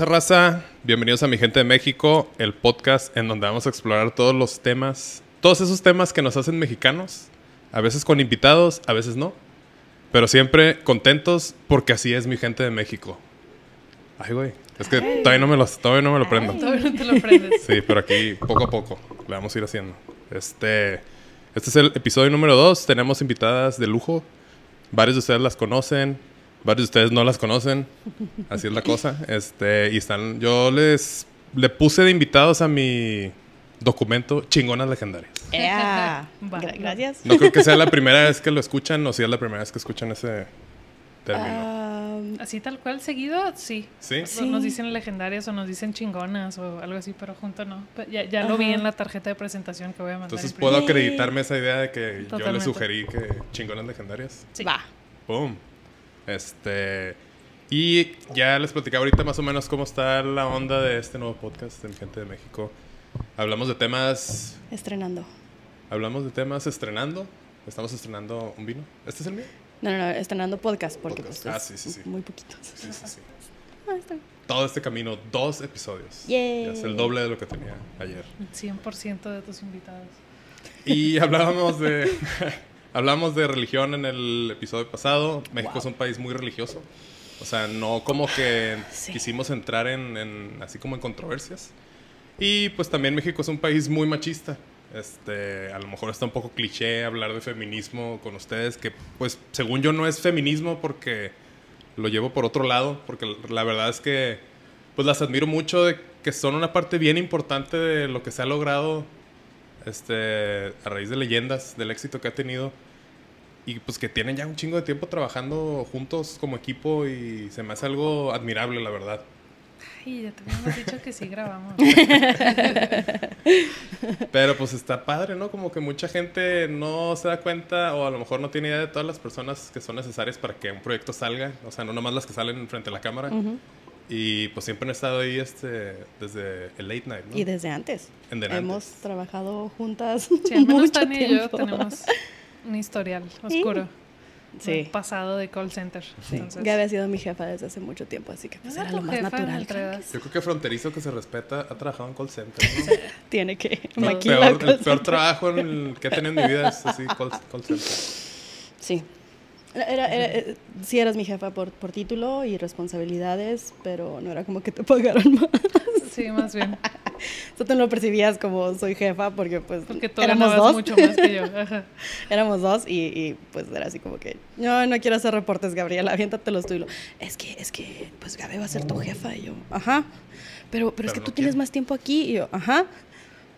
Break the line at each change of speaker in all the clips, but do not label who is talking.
¿Qué tranza raza? Bienvenidos a Mi Gente de México, el podcast en donde vamos a explorar todos los temas, todos esos temas que nos hacen mexicanos, a veces con invitados, a veces no, pero siempre contentos porque así es Mi Gente de México. Ay, güey, es que todavía no me lo, todavía no me lo prendo.
Todavía no te lo prendes.
Sí, pero aquí poco a poco le vamos a ir haciendo. Este, este es el episodio número 2. Tenemos invitadas de lujo. Varios de ustedes las conocen, varios de ustedes no las conocen. Así es la cosa. Este, y están, yo les le puse de invitados a mi documento Chingonas Legendarias.
Ea.
Va,
Gra- gracias.
No creo que sea la primera vez que lo escuchan o si es la primera vez que escuchan ese término.
Ah,
Así tal cual seguido, sí.
¿Sí?
Sí.
Nos dicen legendarias o nos dicen chingonas o algo así, pero junto no. Ya, ya lo vi en la tarjeta de presentación que voy a mandar.
Entonces puedo acreditarme esa idea de que yo le sugerí que Chingonas Legendarias.
Sí.
Va.
Boom. Este. Y ya les platicaba ahorita más o menos cómo está la onda de este nuevo podcast de Mi Gente de México. Hablamos de temas.
Estrenando.
Hablamos de temas estrenando. Estamos estrenando un vino. ¿Este es el mío?
No, no, no, estrenando podcast porque
Podcast.
pues,
Ah, sí, sí, sí.
muy poquitos.
Sí, sí, sí.
Ah, está bien.
Todo este camino, dos episodios.
Yay.
Ya es el doble de lo que tenía ayer.
100% de tus invitados.
Y hablábamos de. hablamos de religión en el episodio pasado. México
Wow.
es un país muy religioso. O sea, no como que
Sí.
quisimos entrar en, en- así como en controversias. Y pues también México es un país muy machista. Este, a lo mejor está un poco cliché hablar de feminismo con ustedes, que pues según yo no es feminismo porque lo llevo por otro lado, porque la verdad es que pues las admiro mucho de que son una parte bien importante de lo que se ha logrado este, a raíz de leyendas, del éxito que ha tenido. Y pues que tienen ya un chingo de tiempo trabajando juntos como equipo y se me hace algo admirable, la verdad.
Ay, ya te habíamos dicho que sí grabamos.
Pero pues está padre, ¿no? Como que mucha gente no se da cuenta o a lo mejor no tiene idea de todas las personas que son necesarias para que un proyecto salga. O sea, no nomás las que salen frente a la cámara.
Ujú.
Y pues siempre han estado ahí este, desde el late night, ¿no?
Y desde antes.
En de
Hemos trabajado juntas
Sí, al menos
mucho
Tania y yo
tiempo.
tenemos un historial oscuro.
Sí.
Un pasado de call center.
Sí.
Entonces,
Gaby ha sido mi jefa desde hace mucho tiempo, así que pues
¿No
era lo más natural.
Yo creo que fronterizo que se respeta ha trabajado en call center, ¿no?
Tiene que maquilar.
peor, el peor trabajo en el que he tenido en mi vida es así, call, call center.
Sí. Era, era- era- eh, sí eras mi jefa por, por título y responsabilidades, pero no era como que te pagaron más.
Sí, más bien.
Tú te lo percibías como soy jefa porque pues
Porque tú
éramos dos.
mucho más que yo. Ajá.
Éramos dos y, y, pues era así como que, no, no quiero hacer reportes, Gabriela, aviéntatelos tú. Y lo, es que, es que, pues Gaby va a ser tu jefa. Y yo, ajá, pero, pero, es que
no
tú tienes más tiempo aquí. Y yo, ajá,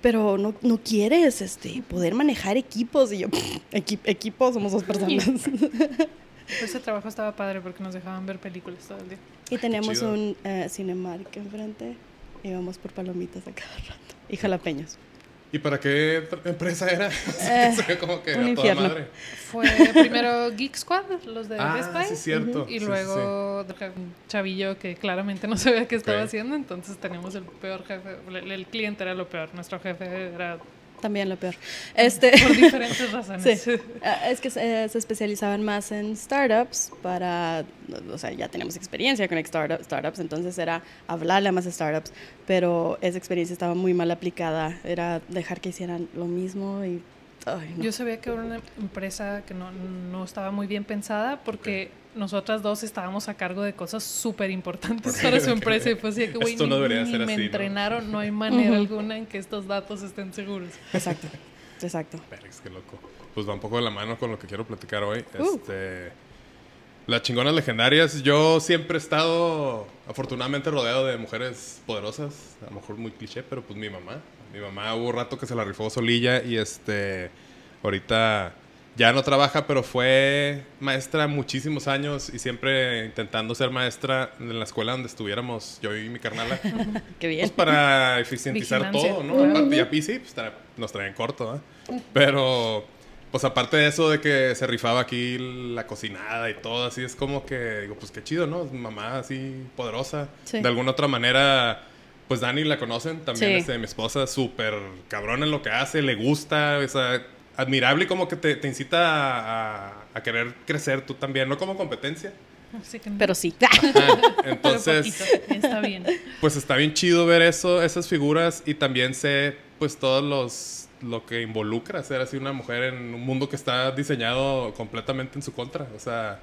pero no, no quieres este, poder manejar equipos. Y yo, "Equi- equipo, somos dos personas.
Pues ese trabajo estaba padre porque nos dejaban ver películas todo el día.
y teníamos un eh, Cinemark enfrente. Íbamos por palomitas a cada rato. Y jalapeños.
¿Y para qué empresa era?
Eh,
Se ve como que
un infierno.
madre.
Fue primero Geek Squad, los de
Ah,
Buy.
sí, cierto.
Y
Sí, sí,
luego un chavillo que claramente no sabía qué estaba haciendo, entonces teníamos el peor jefe, el, el cliente era lo peor, nuestro jefe era
También lo peor. Este,
por diferentes razones.
Sí. Ah, Es que se, se especializaban más en startups para, o sea, ya tenemos experiencia con startup- startups, entonces era hablarle a más startups, pero esa experiencia estaba muy mal aplicada, era dejar que hicieran lo mismo y... ay, no.
Yo sabía que era una empresa que no, no estaba muy bien pensada porque nosotras dos estábamos a cargo de cosas súper importantes para su empresa y fue así que, güey,
no
ni, me entrenaron, no hay manera alguna en que estos datos estén seguros.
Exacto, exacto.
Vergas, qué loco. Pues va un poco de la mano con lo que quiero platicar hoy.
Uh.
Este, las chingonas legendarias. Yo siempre he estado afortunadamente rodeado de mujeres poderosas. A lo mejor muy cliché, pero pues mi mamá. Mi mamá hubo un rato que se la rifó solilla y este ahorita ya no trabaja, pero fue maestra muchísimos años y siempre intentando ser maestra en la escuela donde estuviéramos yo y mi carnala.
Qué bien.
Pues para eficientizar
Vigilancia.
todo, ¿no? Aparte, y a sí, pues tra- nos traen corto, ¿eh? Pero, pues aparte de eso de que se rifaba aquí la cocinada y todo, así es como que, digo, pues qué chido, ¿no? Mamá así poderosa.
Sí.
De alguna otra manera, pues Dani la conocen, también
Sí.
este, mi esposa, súper cabrón en lo que hace, le gusta, o sea, admirable y como que te, te incita a, a- a querer crecer tú también, no como competencia,
que-
Pero sí.
Entonces,
está bien.
pues está bien chido ver eso, esas figuras y también sé pues todos los lo que involucra ser así una mujer en un mundo que está diseñado completamente en su contra. O sea,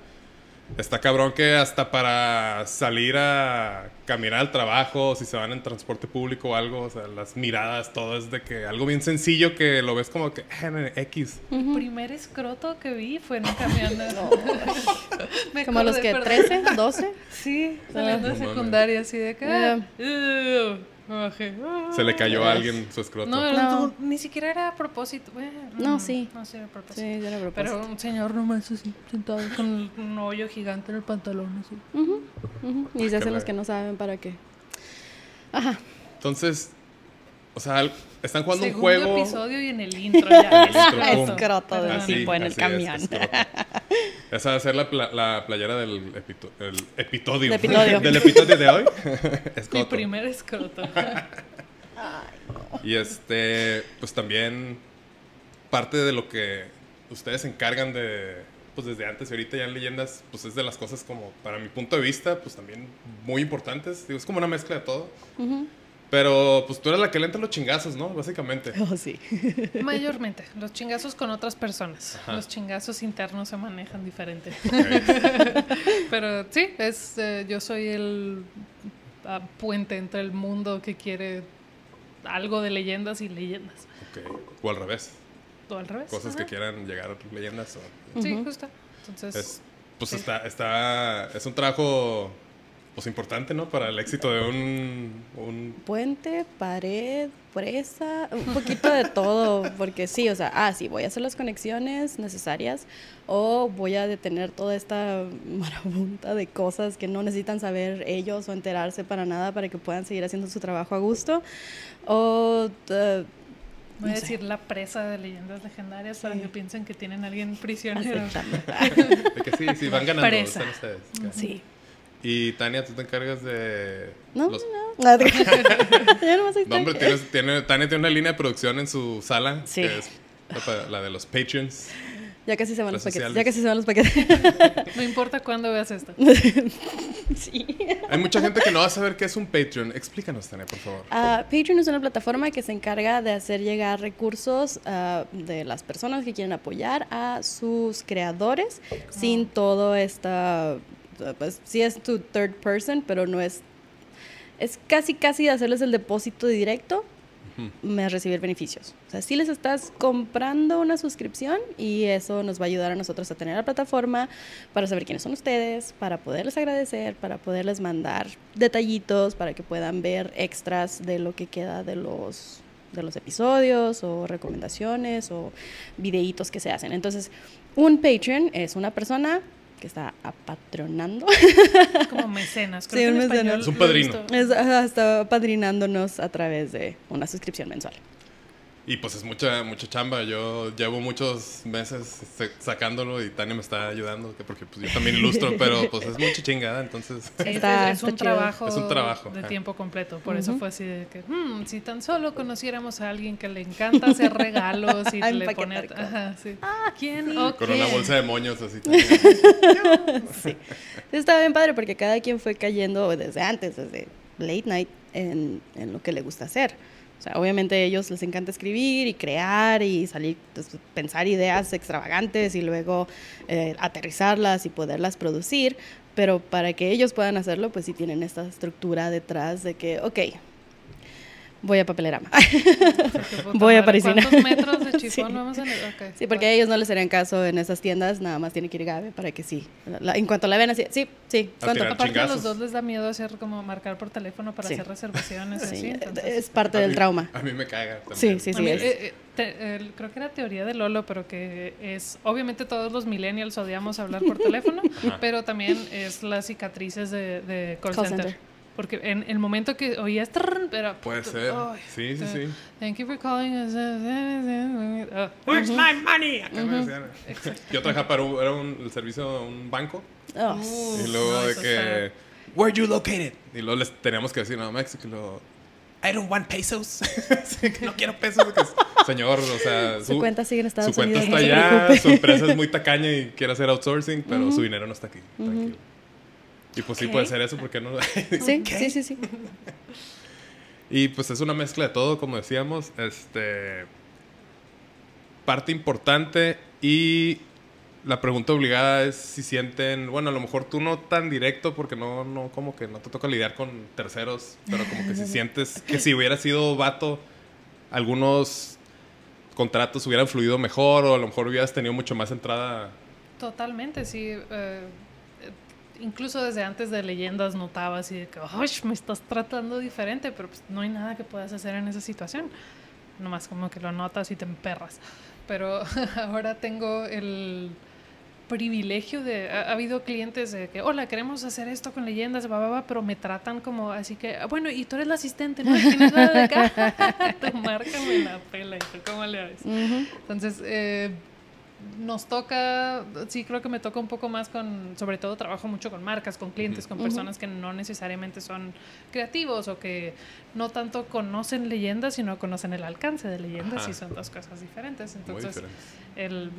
está cabrón que hasta para salir a caminar al trabajo, si se van en transporte público o algo, o sea, las miradas, todo es de que algo bien sencillo que lo ves como que eh, X.
El primer escroto que vi fue en un camión. de- Me
Como los que
perdón.
13, 12.
Sí, saliendo
No
de secundaria, así de que. Ah, uh,
Se le cayó a alguien su escroto.
No,
No.
no, ni siquiera era a propósito. Bueno,
No, sí.
No, sí era a propósito.
Sí, ya lo
Pero un señor nomás así, sentado con un hoyo gigante en el pantalón, así.
Y se hacen los que no saben para qué. Ajá.
Entonces, o sea, al- están jugando
Segundo
un juego.
esto y en el intro ya.
El intro,
escroto.
Así,
tipo en el
es,
camión.
escroto. Esa va a ser la, pla- la playera del epito- el episodio.
El episodio.
del episodio de hoy.
Mi
Escroto.
primer escroto.
Y este, pues también parte de lo que ustedes se encargan de, pues desde antes y ahorita ya en leyendas, pues es de las cosas como, para mi punto de vista, pues también muy importantes. Digo, es como una mezcla de todo.
Ujú.
Pero pues tú eres la que le entra los chingazos, ¿no? Básicamente.
Oh, sí.
Mayormente, los chingazos con otras personas.
Ajá.
Los chingazos internos se manejan diferente. Pero sí, es, eh, yo soy el ah, puente entre el mundo que quiere algo de leyendas y leyendas.
Ok. O al revés.
O al revés.
Cosas que quieran llegar a leyendas. O,
Sí, justo. Entonces,
es, pues
sí.
está, está, es un trabajo pues importante, ¿no? Para el éxito de un, un
Puente, pared, presa, un poquito de todo, porque sí, o sea, ah, sí, voy a hacer las conexiones necesarias o voy a detener toda esta marabunta de cosas que no necesitan saber ellos o enterarse para nada para que puedan seguir haciendo su trabajo a gusto. O eh,
voy a
no sé.
decir la presa de leyendas legendarias para
Sí.
que piensen que tienen a alguien prisionero.
de que sí, sí, van ganando.
Presa.
están ustedes. claro.
Sí.
Y Tania, tú te encargas de.
No,
los-
no. Nada, Yo ahí
No, hombre, tienes- tiene, Tania tiene una línea de producción en su sala.
Sí.
Que es la, de los Patreons.
Ya casi se van los paquetes. Ya casi se van los paquetes.
No importa cuándo veas esto.
sí.
Hay mucha gente que no va a saber qué es un Patreon. Explícanos, Tania, por favor.
Ah, Patreon es una plataforma que se encarga de hacer llegar recursos ah, de las personas que quieren apoyar a sus creadores sin todo esta, pues sí es tu third person, pero no es, es casi casi hacerles el depósito directo me recibir beneficios. O sea, sí les estás comprando una suscripción y eso nos va a ayudar a nosotros a tener la plataforma para saber quiénes son ustedes, para poderles agradecer, para poderles mandar detallitos, para que puedan ver extras de lo que queda de los de los episodios o recomendaciones o videitos que se hacen. Entonces, un Patreon es una persona que está apatronando
Es como mecenas. Creo
Sí,
que en
un
español
mecenas.
Es un padrino.
es, está padrinándonos a través de una suscripción mensual.
Y pues es mucha, mucha chamba. Yo llevo muchos meses sa- sacándolo y Tania me está ayudando. que Porque pues yo también ilustro, pero pues es mucha chingada. Entonces,
Sí, es-
Está-
es,
está
un trabajo
Es un trabajo,
de tiempo completo. Por eso fue así de que, "Hmm, si tan solo conociéramos a alguien que le encanta hacer regalos y
A
le pone... Ajá, sí. ¿Quién o
con una bolsa de moños así. también.
Sí. Estaba bien padre porque cada quien fue cayendo desde antes, desde late night, en, en lo que le gusta hacer. O sea, obviamente a ellos les encanta escribir y crear y salir, pues, pensar ideas extravagantes y luego eh, aterrizarlas y poderlas producir. Pero para que ellos puedan hacerlo, pues sí tienen esta estructura detrás de que, ok, voy a papelerama. Voy a Parisina.
¿Cuántos metros de chifón
Sí.
vamos a ok.
Sí, porque a ellos no les harían caso en esas tiendas, nada más tiene que ir Gabe para que sí. La- en cuanto la ven así, sí, sí, ¿cuánto?
Aparte a los
chingazos.
dos les da miedo hacer como marcar por teléfono para
Sí.
hacer reservaciones.
Sí,
así, entonces-
es parte
A
del
mí-
trauma.
A mí me caga.
Sí,
también.
sí,
A
sí.
mí,
es-
eh, eh, te- el- creo que era teoría de Lolo, pero que es, obviamente todos los millennials odiamos hablar por teléfono, pero también es las cicatrices de, de call,
Call
center.
center.
Porque en el momento que oías, pero...
Puede ser.
ay,
Sí, sí, sí.
Thank you for calling us. Ah,
Where's my money? Acá me decían. Yo trabajaba para un, era un, el servicio de un banco.
Oh,
uh,
Y luego
no,
de que, where you located? Y luego les teníamos que decir, no, México. Y luego, I don't want pesos. No quiero pesos. Señor, o sea,
su, cuenta sigue en Estados
su cuenta
Unidos.
está
no
allá, su empresa es muy tacaña y quiere hacer outsourcing, pero su dinero no está aquí. Tranquilo. Y pues sí puede ser eso, porque no?
sí, sí, sí, sí.
Y pues es una mezcla de todo, como decíamos. Este. Parte importante y la pregunta obligada es si sienten, bueno, a lo mejor tú no tan directo porque no, no, como que no te toca lidiar con terceros, pero como que si sientes que si hubiera sido vato, algunos contratos hubieran fluido mejor o a lo mejor hubieras tenido mucho más entrada.
Totalmente, sí. Eh, incluso desde antes de leyendas notaba así de que, me estás tratando diferente, pero pues no hay nada que puedas hacer en esa situación. Nomás como que lo notas y te emperras. Pero ahora tengo el privilegio de... Ha, habido clientes de que, hola, queremos hacer esto con leyendas, va, pero me tratan como así que, ah, bueno, y tú eres la asistente, ¿no? Tienes nada de acá. tú márcame la pela y tú cómo le haces. Entonces, eh, nos toca, sí creo que me toca un poco más con, sobre todo trabajo mucho con marcas, con clientes, con personas que no necesariamente son creativos o que no tanto conocen leyendas, sino conocen el alcance de leyendas y son dos cosas diferentes. Entonces, el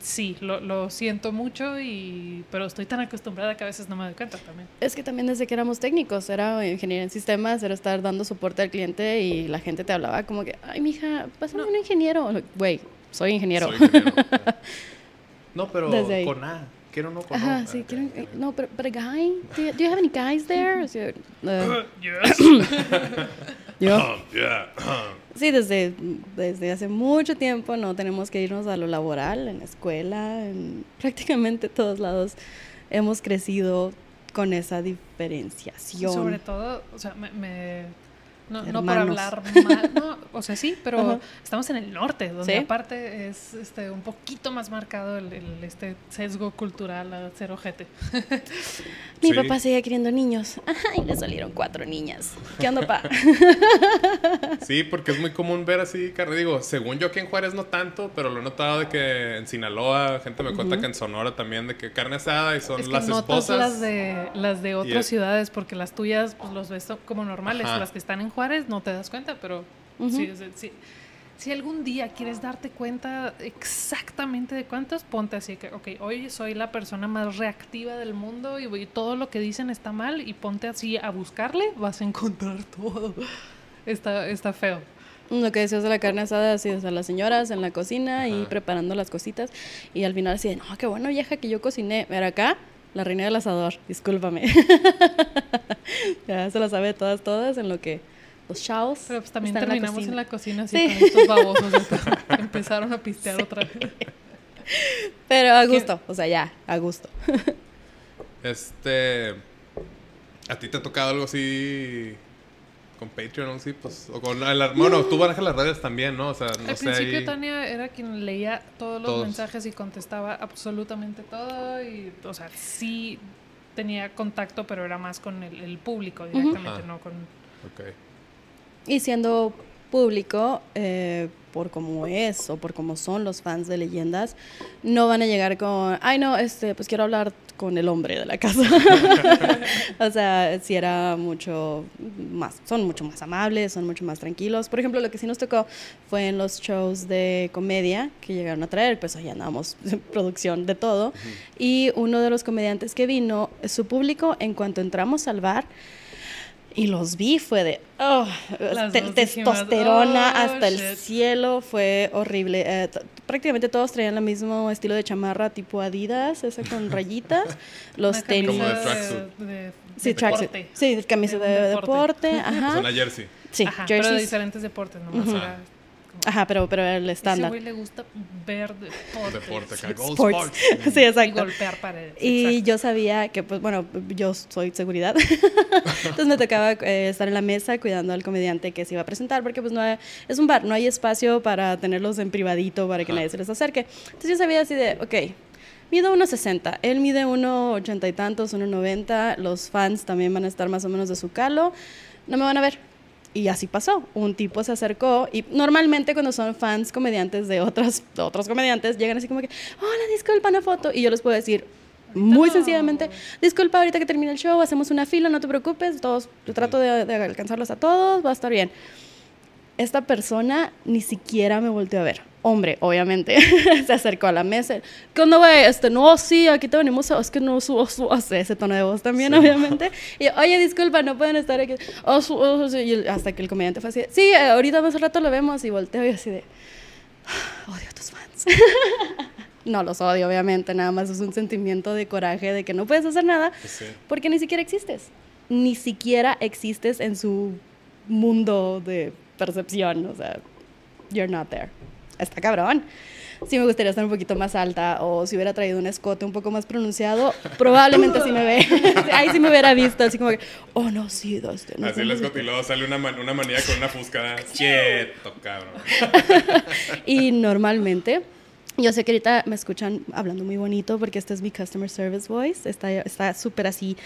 sí, lo, lo, siento mucho, y, pero estoy tan acostumbrada que a veces no me doy cuenta también.
Es que también desde que éramos técnicos, era ingeniería en sistemas, era estar dando soporte al cliente y la gente te hablaba como que, ay, mija, pásame un ingeniero. Güey, soy ingeniero.
no, pero con A. Quiero no con
Ajá, sí, quiero, eh, no, pero, pero guy, do you, do you have any guys there? Uh,
yes.
Yo. Sí, desde, desde hace mucho tiempo no tenemos que irnos a lo laboral, en la escuela, en prácticamente todos lados hemos crecido con esa diferenciación.
sobre todo, o sea, me no, no por hablar mal, no, o sea, sí, pero estamos en el norte, donde aparte es este, un poquito más marcado el, este sesgo cultural a cero ojete.
Mi papá sigue queriendo niños. y le salieron cuatro niñas. ¿Qué onda, pa?
sí, porque es muy común ver así, carne. Digo, según yo aquí en Juárez no tanto, pero lo he notado de que en Sinaloa, gente me cuenta que en Sonora también, de que carne asada y son las esposas.
las de, las de otras ciudades, porque las tuyas, pues los ves como normales. Las que están en Juárez no te das cuenta, pero si algún día quieres darte cuenta exactamente de cuántos, ponte así que, ok, hoy soy la persona más reactiva del mundo y, todo lo que dicen está mal y ponte así a buscarle, vas a encontrar todo. Está, está feo.
Lo que decías de la carne asada, así, o sea, las señoras en la cocina y preparando las cositas. Y al final así, no, qué bueno vieja que yo cociné. Pero acá, la reina del asador, discúlpame. ya se lo sabe todas, todas en lo que los chaos.
Pero pues también terminamos en la cocina, así con estos babosos. empezaron a pistear otra vez.
Pero a gusto, o sea, ya, a gusto.
este. ¿A ti te ha tocado algo así con Patreon o sí? Pues, o con el, bueno, tú manejas las redes también, ¿no? O sea, no
Al principio Tania era quien leía todos los mensajes y contestaba absolutamente todo y, o sea, sí tenía contacto, pero era más con el, público directamente, no con...
Okay.
Y siendo público, eh, por cómo es o por cómo son los fans de leyendas, no van a llegar con, ay no, este, pues quiero hablar con el hombre de la casa. o sea, si era mucho más, son mucho más amables, son mucho más tranquilos. Por ejemplo, lo que sí nos tocó fue en los shows de comedia que llegaron a traer, pues allá andábamos producción de todo. Y uno de los comediantes que vino, su público, en cuanto entramos al bar, y los vi, fue de, oh, testosterona oh, hasta el cielo, fue horrible. Eh, prácticamente todos traían el mismo estilo de chamarra tipo Adidas, esa con rayitas, los tenis.
Como de
tracksuit.
Sí, tracksuit. Sí, camisa de, deporte. ajá.
Es una jersey.
Sí,
Ajá, pero de diferentes deportes, nomás
Ajá, pero, pero el estándar.
Ese güey le gusta ver deporte.
Deporte, acá,
sports. sí, exacto.
Y golpear paredes.
Y yo sabía que, pues, bueno, yo soy seguridad. Entonces me tocaba eh, estar en la mesa cuidando al comediante que se iba a presentar, porque pues no es un bar, no hay espacio para tenerlos en privadito para que nadie se les acerque. Entonces yo sabía así de, ok, Mido 1,60. Él mide 1,80 y tantos, 1,90. Los fans también van a estar más o menos de su calo. No me van a ver. Y así pasó. Un tipo se acercó y normalmente cuando son fans comediantes de otros, otros comediantes llegan así como que, hola, disculpa, una foto. Y yo les puedo decir muy sencillamente, disculpa, ahorita que termine el show, hacemos una fila, no te preocupes, todos, yo trato de, alcanzarlos a todos, va a estar bien. Esta persona ni siquiera me volteó a ver. Hombre, obviamente, se acercó a la mesa. ¿Qué onda, güey? Este, no, sí, aquí te venimos a... Es que no subo, subo ese tono de voz también,
Sí.
obviamente. Y yo, oye, disculpa, no pueden estar aquí. Oh, su- oh. Y hasta que el comediante fue así, de, sí, eh, ahorita más rato lo vemos. Y volteo y así de, odio a tus fans. no los odio, obviamente, nada más es un sentimiento de coraje de que no puedes hacer nada
Pues sí.
porque ni siquiera existes. Ni siquiera existes en su mundo de percepción. O sea, you're not there. Está cabrón. Sí me gustaría estar un poquito más alta o si hubiera traído un escote un poco más pronunciado, probablemente sí me ve. Ahí sí me hubiera visto, así como que, oh no, sí, este, no
Así
no sé
y luego sale una, man- una manía con una fusca. Quieto, cabrón.
Y normalmente, yo sé que ahorita me escuchan hablando muy bonito porque este es mi customer service voice, está está súper así.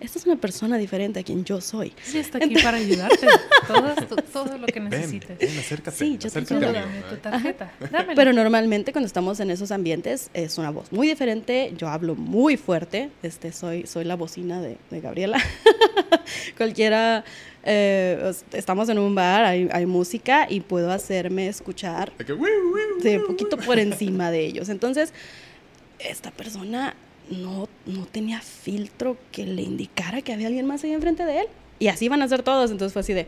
Esta es una persona diferente a quien yo soy.
Sí, está aquí para ayudarte. Todo, todo, lo que necesites.
ven, acércate.
Sí, yo te
acércate,
ayudo.
Dame tu tarjeta. Dámela.
Pero normalmente cuando estamos en esos ambientes es una voz muy diferente, yo hablo muy fuerte, este, soy, soy la bocina de, de Gabriela. Cualquiera, eh, os- estamos en un bar, hay, hay música y puedo hacerme escuchar
De que, "Wiu, wiu,
sí, poquito por encima de ellos. Entonces, esta persona no, no tenía filtro que le indicara que había alguien más ahí enfrente de él. Y así van a ser todos. Entonces fue así de,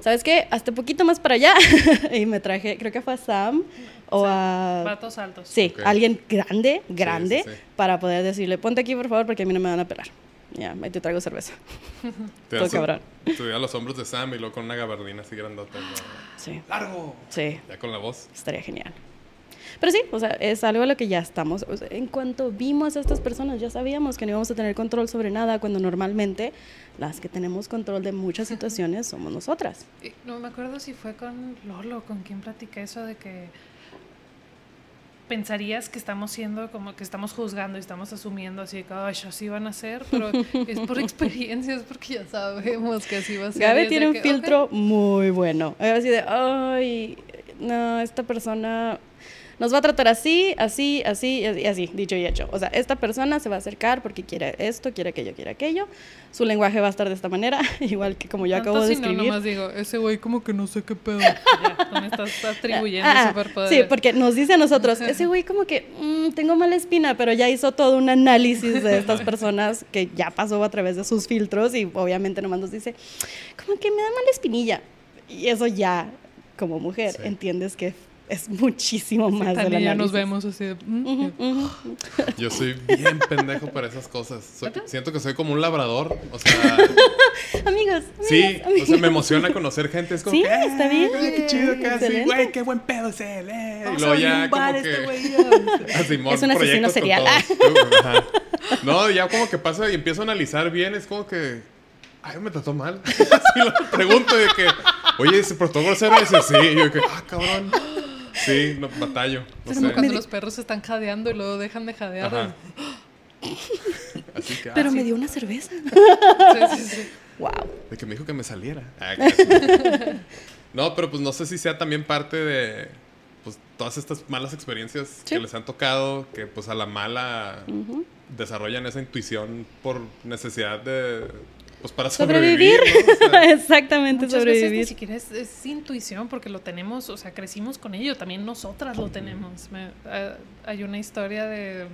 ¿sabes qué? Hasta poquito más para allá. y me traje, creo que fue a Sam o a...
Vatos altos.
Sí, alguien grande, grande,
sí, sí.
para poder decirle, ponte aquí por favor porque a mí no me van a pelar. Ya, ahí te traigo cerveza.
Te
Todo cabrón.
Subí a los hombros de Sam y luego con una gabardina así grandota. ¿no?
Sí,
¡Largo!
sí.
Ya con la voz.
Estaría genial. Pero sí, o sea, es algo a lo que ya estamos. o sea, en cuanto vimos a estas personas, ya sabíamos que no íbamos a tener control sobre nada, cuando normalmente las que tenemos control de muchas situaciones somos nosotras.
Y No me acuerdo si fue con Lolo, con quien platiqué eso de que pensarías que estamos siendo como que estamos juzgando y estamos asumiendo así que "Ay, así van a ser, pero es por experiencia, es porque ya sabemos que así va a ser.
Gaby
es
tiene un
que,
filtro muy bueno. Así de, ay, no, esta persona nos va a tratar así, así, así y así, dicho y hecho. O sea, esta persona se va a acercar porque quiere esto, quiere aquello, quiere aquello. Su lenguaje va a estar de esta manera, igual que como yo
Tanto
acabo de
si no,
escribir.
nomás digo, ese güey como que no sé qué pedo. Ya, me estás atribuyendo
Ah,
superpoderes.
Sí, porque nos dice a nosotros, ese güey como que "Mm, tengo mala espina, pero ya hizo todo un análisis de estas personas que ya pasó a través de sus filtros y obviamente nomás nos dice, como que me da mala espinilla. Y eso ya, como mujer,
Sí.
entiendes que es muchísimo más del
Tania y yo
análisis.
nos vemos así de, "Mm.
Yo soy bien pendejo para esas cosas. Soy- siento que soy como un labrador. O sea,
Amigos,
sí,
amigas,
o sea, me emociona conocer gente. Es como
Sí,
que, "Ah,
está bien.
ay, qué chido sí,
Excelente.
güey, qué buen pedo es él, eh. Y luego ya como que...
este güey,
Ah, Simón,
Es un asesino serial.
Ajá. No, ya como que pasa y empiezo a analizar bien, es como que. Ay, me trató mal. Así lo pregunto de que, oye, ¿se portó grosero? Y dice, sí. Y yo de que, ah, cabrón. Sí, no, batallo. No
Es como
sé.
cuando los perros están jadeando y luego dejan de jadear.
Ajá. Así que, ah,
Pero
sí.
me dio una cerveza.
Sí, sí, sí.
Wow.
De que me dijo que me saliera. Ah, no, pero pues no sé si sea también parte de pues todas estas malas experiencias
Sí.
que les han tocado, que pues a la mala desarrollan esa intuición por necesidad de pues para
Sobrevivir.
sobrevivir. ¿no? O sea,
Exactamente,
Muchas veces ni
sobrevivir.
siquiera es, es intuición porque lo tenemos, o sea, crecimos con ello, también nosotras lo tenemos. Me- hay una historia de...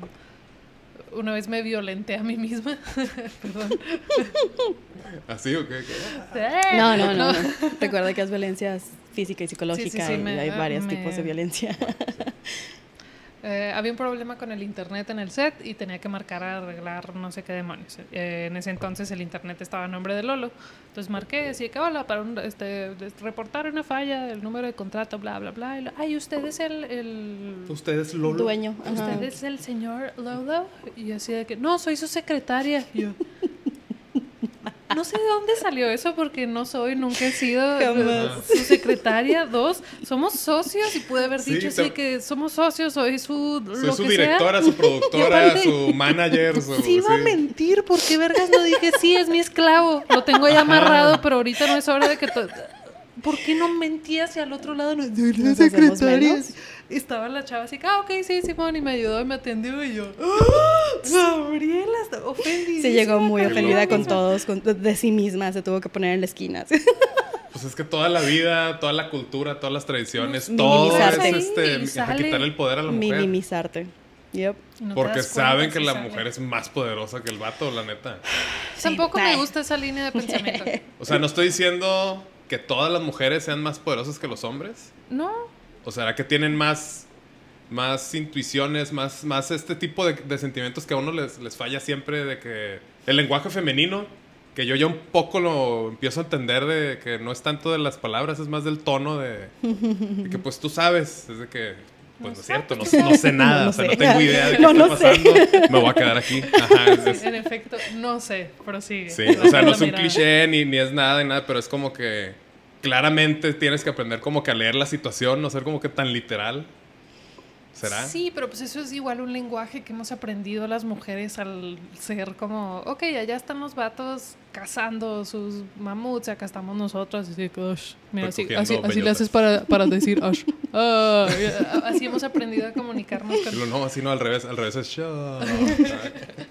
Una vez me violenté a mí misma, perdón.
así o qué.
No, no, no, no. Recuerda que es violencia física y psicológica
sí,
y
me-
hay varios
me-
tipos de violencia.
Eh, había un problema con el internet en el set y tenía que marcar a arreglar no sé qué demonios. Eh, en ese entonces el internet estaba a nombre de Lolo. Entonces marqué, así que hola, para un- este, reportar una falla, el número de contrato, bla, bla, bla. Y lo- Ay, usted es el... el
Ustedes Lolo.
Dueño. ajá.
¿Usted es el señor Lolo? Y yo así de que, no, soy su secretaria. Y yo, no sé de dónde salió eso porque no soy, nunca he sido eh,
Jamás.
su secretaria. Dos, somos socios y pude haber
Sí,
dicho así que somos socios, soy su...
Soy
lo
su
que
directora,
sea.
su productora,
aparte-
su manager, su.
Sí iba a mentir, porque vergas no dije, sí, es mi esclavo, lo tengo ya amarrado, pero ahorita no es hora de que... to- ¿Por qué no mentí hacia el otro lado? No, "Soy la
¿Nos hacemos
secretaria".
menos?
Estaba la chava así, que, ah, ok, sí, Simón, y me ayudó y me atendió y yo, ¡Ah! Gabriela, está ofendida.
Se llegó muy ofendida con todos, con- de sí misma, se tuvo que poner en la esquina.
pues es que toda la vida, toda la cultura, todas las tradiciones, todo es
minimizarte.
este,
Y
quitarle el poder a la mujer.
Minimizarte. Yep.
Y no
Porque saben que
si
la
sale.
mujer es más poderosa que el vato, la neta.
Tampoco
Sí.
me gusta esa línea de pensamiento.
O sea, no estoy diciendo que todas las mujeres sean más poderosas que los hombres.
No,
O sea, que tienen más, más intuiciones, más, más este tipo de, de sentimientos que a uno les, les falla siempre de que el lenguaje femenino, que yo ya un poco lo empiezo a entender de que no es tanto de las palabras, es más del tono de, de que pues tú sabes, es de que pues no es cierto, no, sé- no sé nada,
No
o sea,
sé.
no tengo idea de qué
No,
está
no sé.
pasando, me voy a quedar aquí. Ajá, es- es-
en efecto, no sé, prosigue.
Sí, o sea, no es un cliché ni, ni es nada ni nada, pero es como que claramente tienes que aprender como que a leer la situación, no ser como que tan literal. ¿Será?
Sí, pero pues eso es igual un lenguaje que hemos aprendido las mujeres al ser como, ok, allá están los vatos cazando sus mamuts, acá estamos nosotros, así mira, así, así, así le haces para, para decir, así hemos aprendido a comunicarnos con...
No, así no, al revés, al revés es.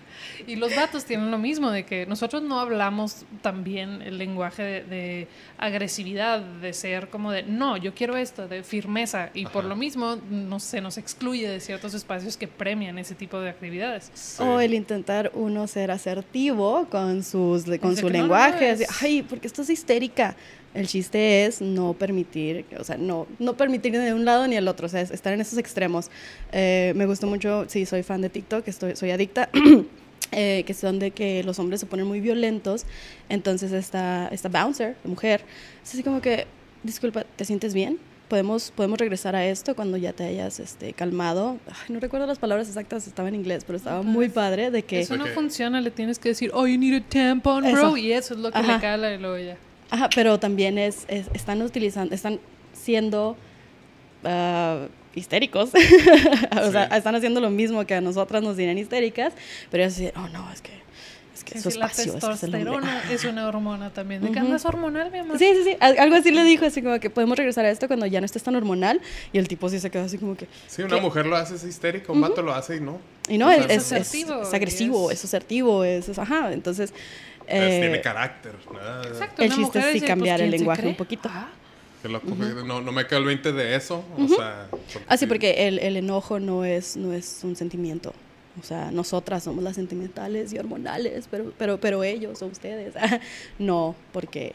Y los vatos tienen lo mismo, de que nosotros no hablamos también el lenguaje de, de agresividad, de ser como de, no, yo quiero esto, de firmeza, y por lo mismo no, se nos excluye de ciertos espacios que premian ese tipo de actividades.
Sí.
O el intentar uno ser asertivo con, sus, con su
no,
lenguaje. así, Ay, porque estás histérica. El chiste es no permitir, o sea, no, no permitir ni de un lado ni del otro, o sea, es estar en esos extremos. Eh, me gustó mucho, sí, soy fan de TikTok, estoy, soy adicta, eh, que son de que los hombres se ponen muy violentos. Entonces esta, esta bouncer, la mujer, es así como que, disculpa, ¿te sientes bien? Podemos, podemos regresar a esto cuando ya te hayas este, calmado. Ay, no recuerdo las palabras exactas, estaba en inglés, pero estaba muy padre de que...
Eso no
Ok.
funciona, le tienes que decir, oh, you need a tampon, bro,
Eso.
y eso es lo que
Ajá.
le cala y luego ya.
Ajá, pero también es, es- están utilizando, están siendo ah, histéricos. o sea,
Sí.
están haciendo lo mismo que a nosotras nos dirán histéricas, pero ellos dicen, oh no, es que, es que
Sí,
su
sí, la
espacio, es que es el hombre".
testosterona es una hormona también. ¿De qué
Ujú.
andas hormonal, mi amor?
Sí, sí, sí. Al- Algo así le dijo, así como que podemos regresar a esto cuando ya no estés tan hormonal. Y el tipo sí se quedó así como que.
Sí, una
¿Qué?
mujer lo hace es histérica, un vato lo hace y no.
Y no,
O
es,
sea,
es,
es
es-
asertivo,
es agresivo,
es-
es, asertivo, es, es- ajá. Entonces.
Es-
eh,
tiene carácter. ¿verdad?
Exacto.
el chiste es sí
dice,
cambiar
pues,
el
¿quién se
lenguaje un poquito.
Ah,
Qué loco, no, no me quedó el 20 de eso. O sea.
Ah, sí,
sí.
porque el, el enojo no es, no es un sentimiento. O sea, nosotras somos las sentimentales y hormonales, pero, pero, pero ellos o ustedes, no, porque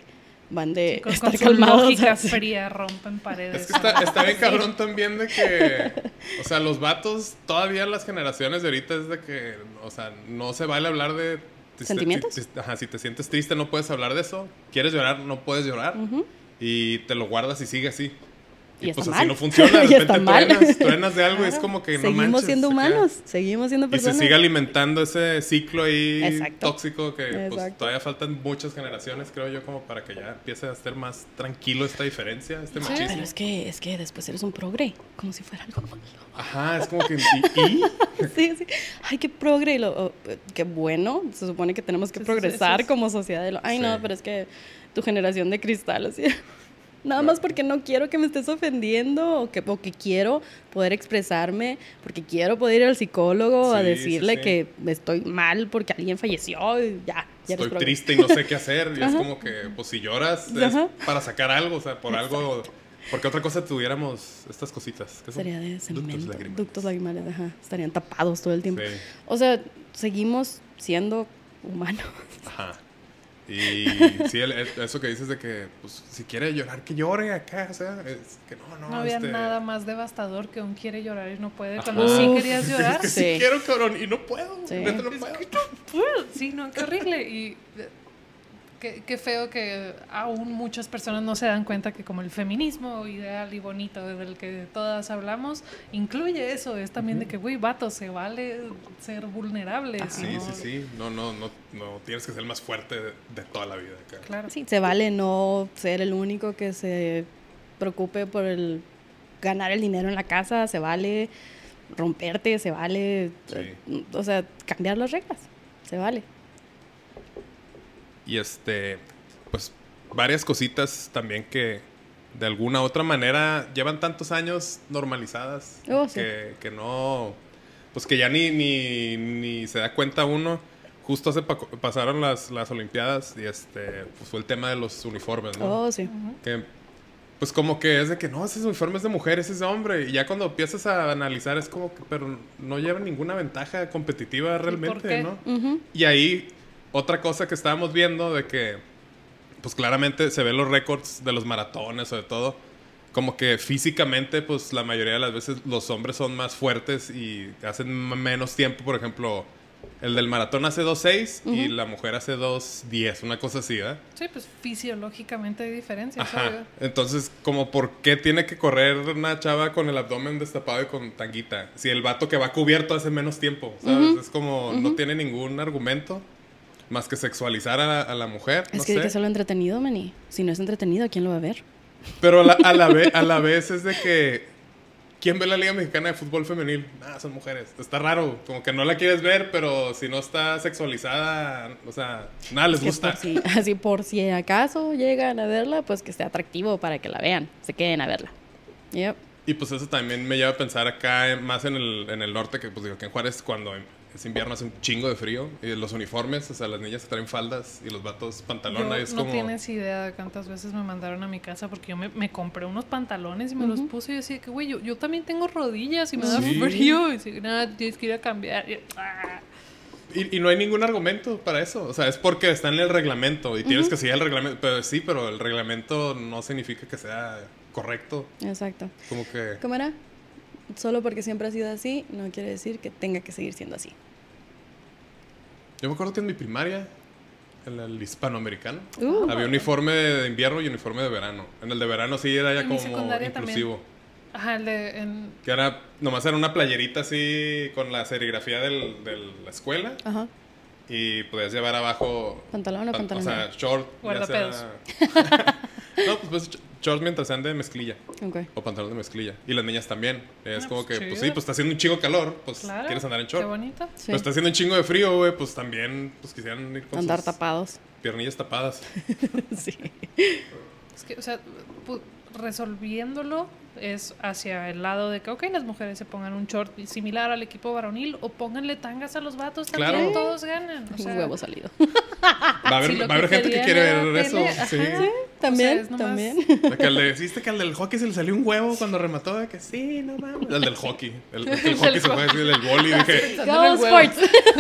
van de
con,
estar
con
calmados.
lógica
así.
fría rompen paredes.
Es que está, está bien cabrón también de que, o sea, los vatos, todavía las generaciones de ahorita es de que, o sea, no se vale hablar de... si te-
¿Sentimientos?
Si, ajá, si te sientes triste no puedes hablar de eso. ¿Quieres llorar? No puedes llorar.
Ujú.
Y te lo guardas y sigue así. Y,
Y
pues
está
así
mal.
no funciona. De
Y
repente
está mal.
truenas, truenas de algo y es como que no
Seguimos
manches,
siendo humanos, seguimos siendo
Y se
personas.
sigue alimentando ese ciclo ahí
Exacto.
tóxico que pues, todavía faltan muchas generaciones, creo yo, como para que ya empiece a ser más tranquilo esta diferencia, este
Sí.
machismo.
Pero es que, es que después eres un progre, como si fuera algo malo.
Ajá, es como que... ¿Y? y?
Sí, sí. Ay, qué progre. y lo- oh, qué bueno. Se supone que tenemos que
Sí, sí, sí,
progresar como sociedad. y lo- Ay, no, pero es que tu generación de cristal, así. Nada más porque no quiero que me estés ofendiendo o que, o que quiero poder expresarme, porque quiero poder ir al psicólogo a
Sí, sí,
decirle
sí.
que estoy mal porque alguien falleció y ya, ya
Estoy triste y no sé qué hacer. Y es como que, pues si lloras, es
Ajá.
para sacar algo, o sea, por algo... Porque otra cosa tuviéramos estas cositas. ¿qué son?
Sería de
Ductos
cemento,
lagrimales.
ductos lagrimales, ajá. Estarían tapados todo el tiempo.
Sí,
O sea, seguimos siendo humanos.
ajá. Y sí, el- el- eso que dices de que, pues, si quiere llorar, que llore acá, o sea, es que no, no,
No había
este,
nada más devastador que un quiere llorar y no puede.
Ajá.
Cuando sí querías llorar,
Es que sí.
Sí.
quiero, cabrón, y no puedo,
Sí.
no
Es
puedo.
que no puedo. Sí, no, qué horrible. Y qué, qué feo que aún muchas personas no se dan cuenta que como el feminismo ideal y bonito del que todas hablamos, incluye eso. Es también de que, güey, vato, se vale ser vulnerable.
Sí,
¿no?
sí, sí. No, no, no, no tienes que ser el más fuerte de, de toda la vida acá.
Claro.
Sí, se vale no ser el único que se preocupe por el ganar el dinero en la casa, se vale romperte, se vale,
Sí.
o sea, cambiar las reglas, se vale.
Y este, pues varias cositas también que de alguna otra manera llevan tantos años normalizadas
Oh, sí.
que, que no, pues que ya ni, ni, ni se da cuenta uno. justo hace pasaron las, las Olimpiadas y este pues fue el tema de los uniformes, ¿no?
Oh, sí.
Que pues como que es de que no, ese uniforme es de mujer, ese es de hombre. Y ya cuando empiezas a analizar es como que, pero no lleva ninguna ventaja competitiva realmente? ¿no? Y ahí, otra cosa que estábamos viendo de que, pues claramente se ven los récords de los maratones o de todo. Como que físicamente, pues la mayoría de las veces los hombres son más fuertes y hacen menos tiempo. Por ejemplo, el del maratón hace 2.6 y la mujer hace 2.10, una cosa así, ¿verdad?
Sí, pues fisiológicamente hay diferencias,
Ajá. Entonces, como por qué tiene que correr una chava con el abdomen destapado y con tanguita? Si el vato que va cubierto hace menos tiempo, ¿sabes? Es como, no tiene ningún argumento más que sexualizar a la, a la mujer.
Es
no
que
sé.
que hacerlo entretenido, Manny. Si no es entretenido, ¿quién lo va a ver?
Pero a la, a, la ve- a la vez es de que. ¿Quién ve la Liga Mexicana de Fútbol Femenil? Ah, son mujeres. Está raro. Como que no la quieres ver, pero si no está sexualizada, o sea, nada les gusta.
por si, así por si acaso llegan a verla, pues que esté atractivo para que la vean, se queden a verla. Yep.
Y pues eso también me lleva a pensar acá eh, más en el, en el norte, que pues digo que en Juárez cuando es invierno hace un chingo de frío. Y los uniformes, o sea, las niñas traen faldas y los vatos pantalón. Es
no
como...
tienes idea de cuántas veces me mandaron a mi casa porque yo me, me compré unos pantalones y me los puse y yo decía que, güey, yo, yo también tengo rodillas y me da
Sí.
frío. Y decía, nada, tienes que ir a cambiar. Y, ah.
Y, y no hay ningún argumento para eso. O sea, es porque está en el reglamento y tienes que seguir el reglamento. Pero sí, pero el reglamento no significa que sea correcto.
Exacto.
Como que...
¿Cómo era? Solo porque siempre ha sido así, no quiere decir que tenga que seguir siendo así.
Yo me acuerdo que en mi primaria, en el hispanoamericano,
Uh,
había uniforme de invierno y uniforme de verano. En el de verano sí era ya como
secundaria también.
inclusivo.
Ajá, el de. en-
Que era, nomás era una playerita así con la serigrafía del- de la escuela
Ajá.
y podías llevar abajo...
¿Pantalón o
pan-
pantalón?
O sea, short.
Guardapedos.
sea- no, pues, pues shorts mientras sean de mezclilla
Ok.
o pantalón de mezclilla. Y las niñas también. Es
Ah,
como
pues,
que, pues sí, pues está haciendo un chingo de calor, pues
Claro.
quieres andar en
Qué
short.
bonito.
Sí.
Pero está haciendo un chingo de frío, güey, pues también pues quisieran ir con
Andar
sus
tapados.
piernillas tapadas.
sí.
Es que, o sea, pu- resolviéndolo es hacia el lado de que, ok, las mujeres se pongan un short similar al equipo varonil o pónganle tangas a los vatos también,
Claro.
todos ganan. O
Un
sea,
huevo salido.
Va a haber,
si
va a haber gente que quiere ver eso.
ajá.
Sí.
También,
es nomás-
también.
Que al de, ¿Viste que al del hockey se le salió un huevo cuando remató? De que sí, no mames. El del hockey. El, el,
El
hockey se puede decir, el del boli. Dije,
Go. Sports.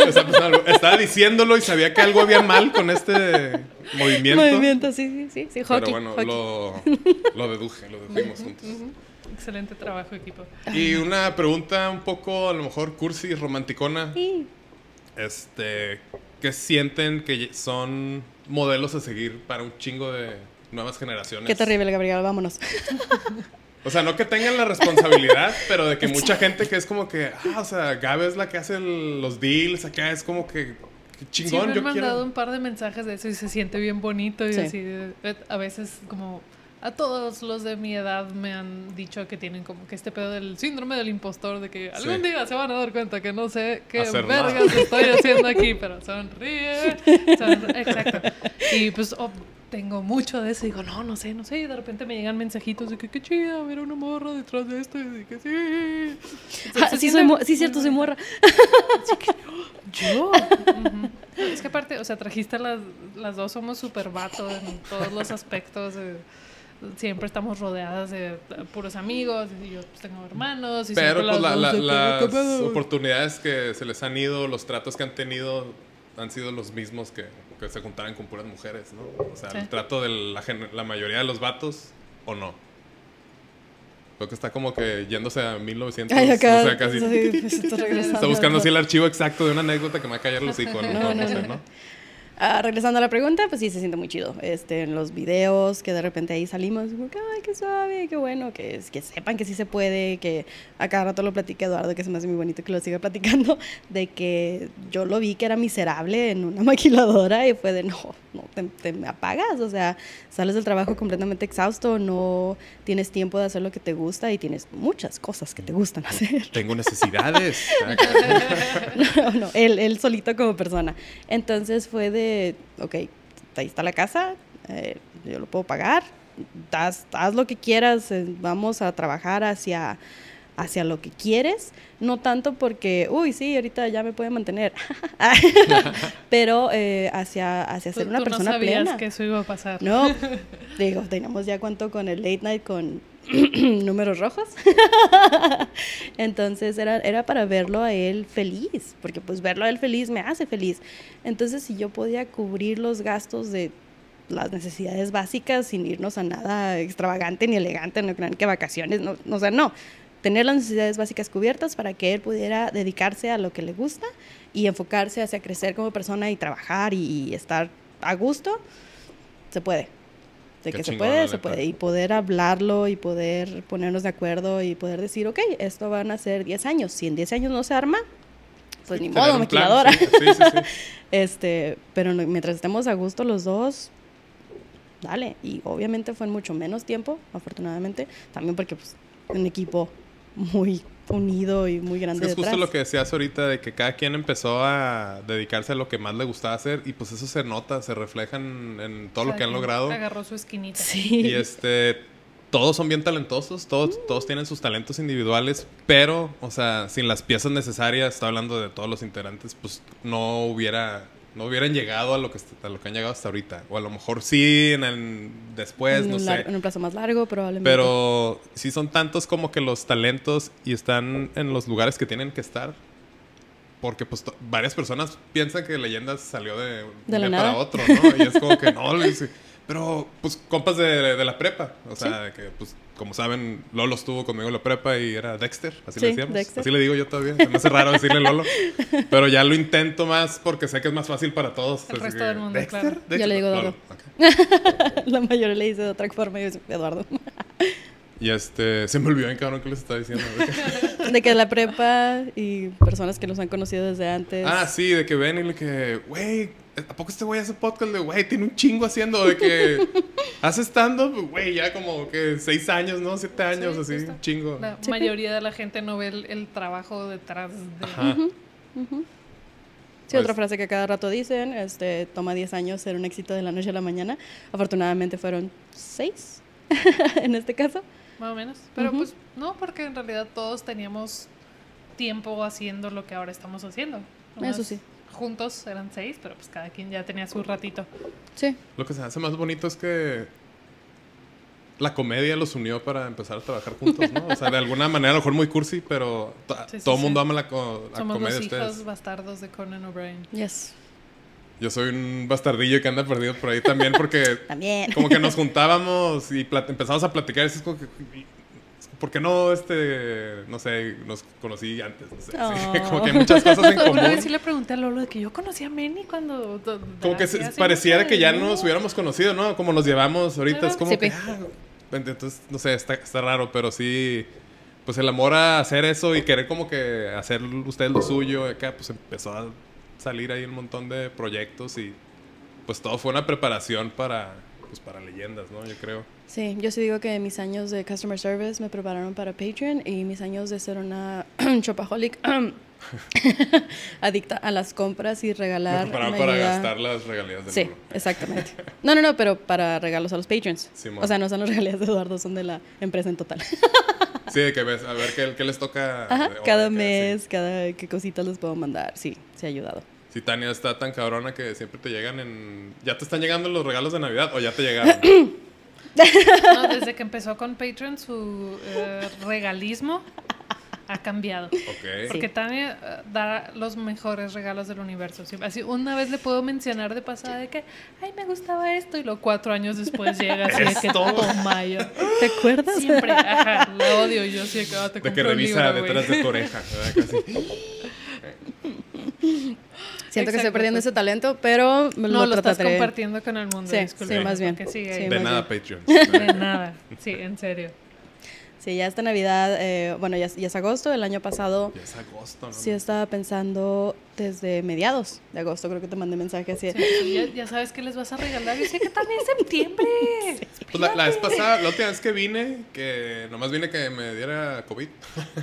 o sea, pues, estaba diciéndolo y sabía que algo había mal con este movimiento.
Movimiento, sí, sí, sí. Sí, hockey.
Pero bueno,
hockey.
lo, lo deduje, lo dedujimos juntos.
Excelente trabajo, equipo.
Y una pregunta un poco, a lo mejor, cursi, romanticona.
Sí.
Este, ¿qué sienten que son modelos a seguir para un chingo de nuevas generaciones?
Qué terrible, Gabriel. Vámonos.
O sea, no que tengan la responsabilidad, pero de que mucha gente que es como que, ah, o sea, Gabe es la que hace el- los deals, acá es como que, que
Sí,
chingón,
me
yo
han mandado
quiero.
un par de mensajes de eso y se siente bien bonito y
Sí.
así. A veces como a todos los de mi edad me han dicho que tienen como que este pedo del síndrome del impostor de que algún
Sí.
día se van a dar cuenta que no sé qué
Hacer
vergas
nada.
estoy haciendo aquí, pero sonríe. Sonr- Exacto. Y pues oh, tengo mucho de eso y digo, no, no sé, no sé. Y de repente me llegan mensajitos de que qué chida, ver una morra detrás de esto y de que sí.
Ah,
Se
sí,
siente
soy sí, cierto, soy morra.
Yo. Ujú. Es que aparte, o sea, trajiste las, las dos somos super vatos en todos los aspectos. eh, siempre estamos rodeadas de puros amigos y yo pues, tengo hermanos. Y
Pero pues la- la- las
¿qué pedo?
oportunidades que se les han ido, los tratos que han tenido han sido los mismos que, que se juntaran con puras mujeres, ¿no? O sea,
Sí.
el trato de la, la mayoría de los vatos o no. Creo que está como que yéndose a 1900,
Ay, acá.
o sea, casi...
sí, pues, está
buscando así el archivo exacto de una anécdota que me va a callar los. No,
No,
no, sé,
no. Ah, regresando a la pregunta, pues sí, se siente muy chido. Este, en los videos que de repente ahí salimos, como que, ay, qué suave, qué bueno, que, que sepan que sí se puede, que a cada rato lo platica Eduardo, que se me hace muy bonito que lo siga platicando, de que yo lo vi que era miserable en una maquiladora y fue de, no, no, te, apagas, o sea, sales del trabajo completamente exhausto, no tienes tiempo de hacer lo que te gusta y tienes muchas cosas que te gustan hacer.
Tengo necesidades.
no, no, él, él solito como persona. Entonces fue de, ok, ahí está la casa, eh, yo lo puedo pagar, haz, haz lo que quieras, eh, vamos a trabajar hacia, hacia lo que quieres, no tanto porque, uy, sí, ahorita ya me puede mantener, pero eh, hacia, hacia ser
Tú-
una
tú
persona
no sabías
plena.
que eso iba a pasar.
No, digo, teníamos ya cuánto con el late night con números rojos. Entonces era, era para verlo a él feliz, porque pues verlo a él feliz me hace feliz. Entonces si yo podía cubrir los gastos de las necesidades básicas sin irnos a nada extravagante ni elegante, no crean que vacaciones, no, no, o sea, no. Tener las necesidades básicas cubiertas para que él pudiera dedicarse a lo que le gusta y enfocarse hacia crecer como persona y trabajar y estar a gusto, se puede. De
Qué
que se puede, se puede. Y poder hablarlo y poder ponernos de acuerdo y poder decir, ok, esto van a ser 10 años. Si en 10 años no se arma, pues ni
Tener
modo,
un plan,
maquiladora.
Sí, sí, sí, sí.
Este, pero mientras estemos a gusto los dos, dale. Y obviamente fue en mucho menos tiempo, afortunadamente. También porque pues un equipo muy unido y muy grande
es justo lo que decías ahorita de que cada quien empezó a dedicarse a lo que más le gustaba hacer y pues eso se nota, se refleja en, en todo lo que han
quien
logrado.
Agarró su esquinita.
Sí.
Y este, todos son bien talentosos, todos, todos tienen sus talentos individuales, pero, o sea, sin las piezas necesarias, estoy hablando de todos los integrantes, pues no hubiera, no hubieran llegado a lo que, a lo que han llegado hasta ahorita. O a lo mejor sí, en el, después,
en,
no
un
sé.
en un plazo más largo, probablemente.
Pero sí son tantos como que los talentos y están en los lugares que tienen que estar. Porque pues varias personas piensan que Leyendas salió de un
De la
día para otro, ¿no? Y es como que no, pero pues compas de, de la prepa. O sea, que pues como saben, Lolo estuvo conmigo en la prepa y era Dexter, así
Sí,
le decíamos.
Dexter.
Así le digo yo todavía. Se me hace raro decirle Lolo. Pero ya lo intento más porque sé que es más fácil para todos.
El resto
que,
del mundo,
¿Dexter?
claro.
¿Dexter?
Yo le digo
Lolo.
Eduardo.
Ok.
La mayoría le dice de otra forma y yo soy Eduardo.
Y este, se me olvidó bien cabrón que les estaba diciendo.
De que la prepa y personas que los han conocido desde antes.
Ah, sí, de que ven y le que, güey, ¿a poco este güey hace podcast? De, güey, tiene un chingo haciendo, de que hace stand-up, güey, ya como que seis años, ¿no? Siete años,
Sí,
así, un chingo.
La
Sí.
mayoría de la gente no ve el, el trabajo detrás de...
Ajá.
Sí,
Pues-
otra frase que cada rato dicen, este, toma 10 años ser un éxito de la noche a la mañana. Afortunadamente fueron 6 en este caso.
Más o menos. Pero pues no, porque en realidad todos teníamos tiempo haciendo lo que ahora estamos haciendo.
Eso sí.
Juntos eran seis, pero pues cada quien ya tenía su ratito.
Sí.
Lo que se hace más bonito es que la comedia los unió para empezar a trabajar juntos, ¿no? O sea, de alguna manera, a lo mejor muy cursi, pero to-
Sí, sí,
todo el
sí.
mundo ama la, co- la
Somos
comedia
los
de
hijos
ustedes.
bastardos de Conan O'Brien.
Yes.
Yo soy un bastardillo que anda perdido por ahí también porque
También.
como que nos juntábamos y empezamos a platicar. y es como que, ¿por qué no, este, no sé, nos conocí antes? No sé, sí,
Oh.
como que hay muchas cosas en
Una
común.
vez sí le pregunté a Lolo de que yo conocía a Manny cuando... do-
Como que pareciera que ya
no.
nos hubiéramos conocido, ¿no? Como nos llevamos ahorita, es como
Sí,
que... ah, entonces, no sé, está, está raro, pero sí... Pues el amor a hacer eso y querer como que hacer ustedes lo suyo, acá pues empezó a salir ahí un montón de proyectos y pues todo fue una preparación para, pues para leyendas, ¿no? Yo creo.
Sí, yo sí digo que mis años de customer service me prepararon para Patreon y mis años de ser una shopaholic adicta a las compras y
Me
regalar.
prepararon
me
para
ayuda-
gastar las regalías del
Sí,
libro.
exactamente. No, no, no, pero para regalos a los patrons.
Simón.
o sea, no son las regalías de Eduardo, son de la empresa en total.
Sí, de que ves, a ver qué, qué les toca.
Ajá, cada mes, cada qué cositas les puedo mandar. Sí, se ha ayudado.
Si Tania está tan cabrona que siempre te llegan en... ¿Ya te están llegando los regalos de Navidad o ya te llegaron?
No, desde que empezó con Patreon, su eh, regalismo ha cambiado.
ok.
Porque Tania eh, da los mejores regalos del universo. Así, una vez le puedo mencionar de pasada de que, ay, me gustaba esto, y luego cuatro años después llega así de que toma yo.
¿Te acuerdas?
Siempre, ajá, la odio yo sí que ah, te
De que revisa
libro,
detrás de tu oreja, ¿verdad? Casi.
Siento que estoy perdiendo
pues.
ese talento, pero me
No,
lo,
lo estás
trataré.
compartiendo con el mundo.
Sí,
disculpe,
sí, más bien. Sí.
De
más
nada. Patreon.
De nada. Sí, en serio.
Sí, ya esta Navidad, eh, bueno, ya, ya es agosto, el año pasado
Ya es agosto, ¿no?
sí estaba pensando desde mediados de agosto, creo que te mandé mensaje así.
Sí, sí, ya, ya sabes que les vas a regalar. Yo sé que también es septiembre.
Pues la, la vez pasada, la última vez que vine, que nomás vine que me diera COVID,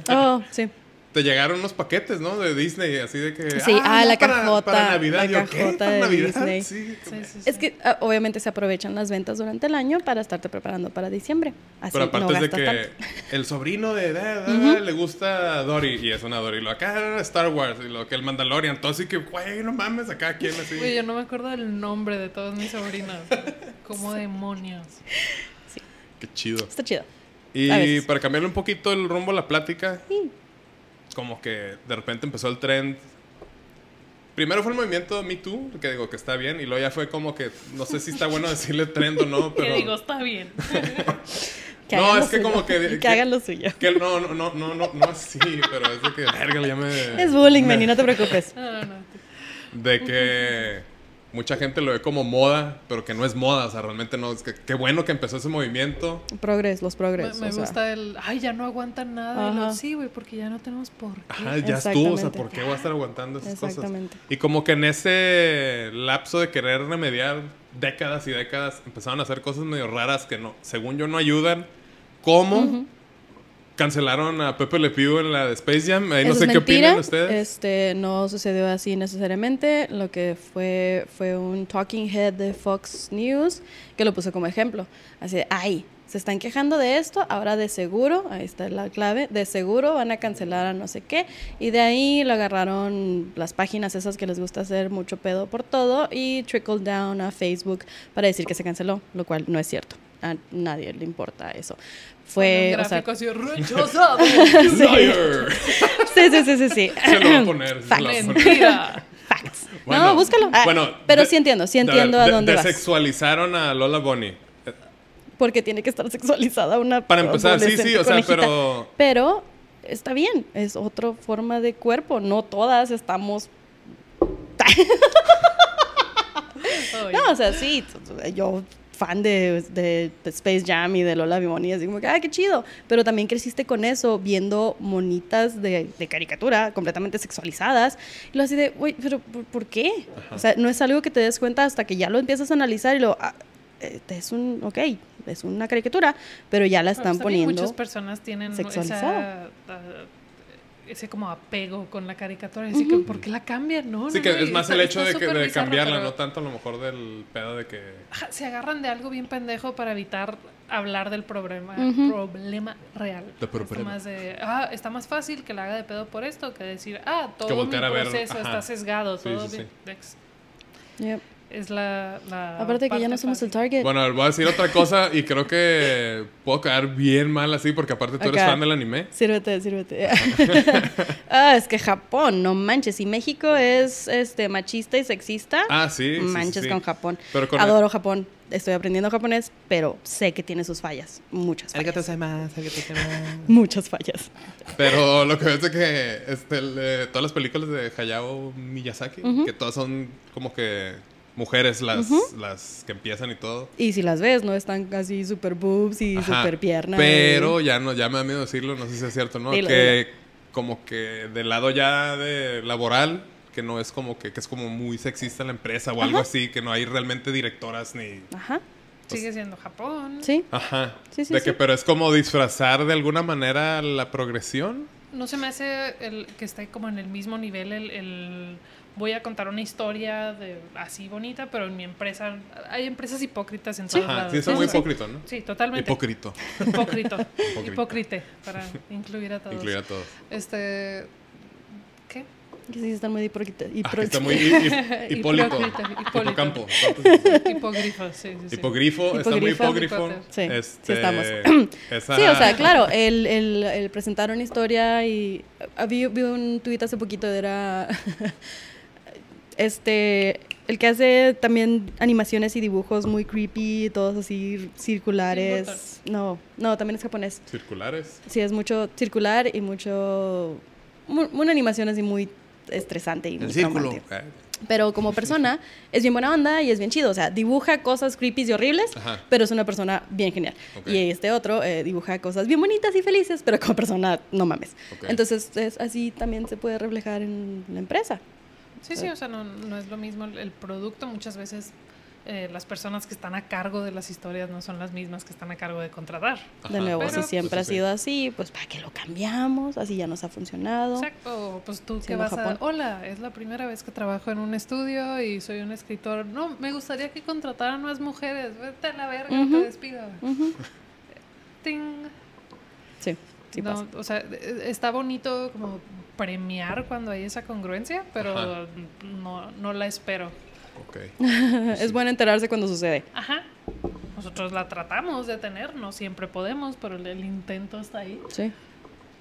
Oh, sí.
Te llegaron unos paquetes, ¿no? De Disney, así de que...
Sí, ah,
ya
la
para-
cajota,
Para Navidad,
la
yo, ¿qué?
cajota
¿Para
de
Navidad?
Disney.
Sí,
Sí, sí,
Es
sí.
que ah, obviamente se aprovechan las ventas durante el año para estarte preparando para diciembre. Así
Pero
no
aparte es de que
tanto.
el sobrino de, de- le gusta Dory y es una Dory. Y lo acá Star Wars y lo que el Mandalorian. Todo así que, güey, no mames, acá quién así.
Güey, yo no me acuerdo del nombre de todos mis sobrinos. Como demonios.
Qué chido.
Está chido.
Y para cambiarle un poquito el rumbo a la plática,
Sí.
Como que de repente empezó el trend. Primero fue el movimiento Me Too, que digo que está bien, y luego ya fue como que, no sé si está bueno decirle trend o no,
Que
pero...
digo, está bien.
Que
No, es que
suyo.
como que-
Que,
que-
hagan lo suyo.
Que no, no, no, no, no, no así, pero es de que, verga, ya me...
Es bullying, Manny, no te preocupes.
No, no.
De que mucha gente lo ve como moda, pero que no es moda, o sea, realmente no, es que qué bueno que empezó ese movimiento.
Progres, los
Me,
progres.
me
o sea.
gusta el. Ay, ya no aguantan nada. Y lo,
Ajá.
sí, güey, porque ya no tenemos por qué.
Ajá, ya estuvo, o sea. ¿por qué voy a estar aguantando esas cosas?
Exactamente.
Y como que en ese lapso de querer remediar décadas y décadas, empezaron a hacer cosas medio raras que no, según yo no ayudan. ¿Cómo? Cancelaron a Pepe Le Pew en la de Space Jam. Ahí no sé qué opinan ustedes.
Este, no sucedió así necesariamente. Lo que fue fue un talking head de Fox News que lo puso como ejemplo. Así de, ay, se están quejando de esto, ahora de seguro, ahí está la clave, de seguro van a cancelar a no sé qué. Y de ahí lo agarraron las páginas esas que les gusta hacer mucho pedo por todo y trickle down a Facebook para decir que se canceló, lo cual no es cierto. A nadie le importa eso. Fue,
un
o sea,
así,
sí, sí, sí, sí, sí.
Se lo voy a poner. se lo voy a poner.
Mentira.
Facts.
Bueno,
no, búscalo. Ah,
bueno,
pero
de-
sí entiendo, sí
de-
entiendo a
de-
dónde vas.
Desexualizaron a Lola Bonnie.
Porque tiene que estar sexualizada una
Para empezar, sí, sí, o sea,
conejita.
pero...
Pero está bien, es otra forma de cuerpo. No todas estamos. No, o sea, sí, yo fan de, de- de Space Jam y de Lola Bimoni, así como que, ¡ay, qué chido! Pero también creciste con eso, viendo monitas de, de caricatura completamente sexualizadas. Y lo así de, güey, ¿pero por, por qué? O sea, no es algo que te des cuenta hasta que ya lo empiezas a analizar y lo. ah, eh, es un. Ok, es una caricatura, pero ya la están
pues,
poniendo.
Muchas personas tienen
sexualizada.
esa, ah, ese como apego con la caricatura. Así que, ¿por qué la cambian? No,
Sí,
no,
que
no,
es más
está-
el hecho
está
de, que, de cambiarla,
pero-
no tanto a lo mejor del pedo de que...
Ajá, se agarran de algo bien pendejo para evitar hablar del problema,
Ujú.
problema real.
De
Está
problema.
más de, ah, está más fácil que la haga de pedo por esto que decir, ah, todo mi
ver,
proceso está sesgado,
Sí,
todo
sí,
bien. Ex-
Yep.
Es la, la
Aparte que ya no somos el target.
Bueno, voy a decir otra cosa y creo que puedo quedar bien mal así porque aparte tú eres fan del anime.
Sírvete, sírvete. ah, es que Japón, no manches. Y México es este machista y sexista.
Ah, sí.
manches
sí.
con Japón.
Pero con
Adoro Japón. Estoy aprendiendo japonés, pero sé que tiene sus fallas. Muchas fallas. Muchas fallas.
Pero lo que ves es que este, el, eh, todas las películas de Hayao Miyazaki, que todas son como que mujeres las, las que empiezan y todo.
Y si las ves, no están así super boobs y
Ajá.
super piernas.
Pero ya no, ya me da miedo decirlo, no sé si es cierto, ¿no?
Dilo,
que como que del lado ya de laboral, que no es como que, que es como muy sexista la empresa o algo así, que no hay realmente directoras ni.
Ajá.
Sigue siendo Japón.
Sí.
Ajá.
Sí, sí,
de
sí.
que, pero es como disfrazar de alguna manera la progresión.
No se me hace el, que esté como en el mismo nivel el, el- voy a contar una historia de así bonita, pero en mi empresa hay empresas hipócritas en todos
Ajá,
lados.
sí, es muy hipócrita, ¿no?
Sí, totalmente.
Hipócrito.
Hipócrito.
Hipócrita.
Hipócrite, para incluir a todos.
Incluir a todos.
Este. ¿Qué?
Que sí, están muy hipócritas.
Ah, está muy hi- hipólico. Hipocampo.
Hipógrifo, sí, sí. sí.
Hipogrifo, está muy
Hipogrifo.
hipógrifo.
Sí, sí
Este,
estamos.
esa-
Sí, o sea, claro, el, el, el presentar una historia y había vi un tuit hace poquito, era este, el que hace también animaciones y dibujos muy creepy, todos así circulares. No, no, también es japonés.
Circulares.
Sí, es mucho circular y mucho, mu- una animación así muy estresante y
El
muy
círculo.
traumante. Pero como persona es bien buena onda y es bien chido. O sea, dibuja cosas creepy y horribles,
Ajá.
pero es una persona bien genial.
Ok.
Y este otro eh, dibuja cosas bien bonitas y felices, pero como persona no mames.
Ok.
Entonces, es, así también se puede reflejar en la empresa.
Sí, sí, o sea, no, no es lo mismo el, producto. Muchas veces eh, las personas que están a cargo de las historias no son las mismas que están a cargo de contratar.
De nuevo,
Pero,
si siempre
pues,
ha
sí.
sido así, pues para que lo cambiamos, así ya nos ha funcionado.
Exacto. Pues tú que vas a...
Japón.
Hola, es la primera vez que trabajo en un estudio y soy un escritor. No, me gustaría que contrataran más mujeres. Vete a la verga, te despido. Ting.
Sí, sí
no,
pasa.
o sea, e- está bonito como premiar cuando hay esa congruencia, pero no, no la espero.
Ok.
es bueno enterarse cuando sucede.
Ajá. Nosotros la tratamos de tener, no siempre podemos, pero el, el intento está ahí.
Sí,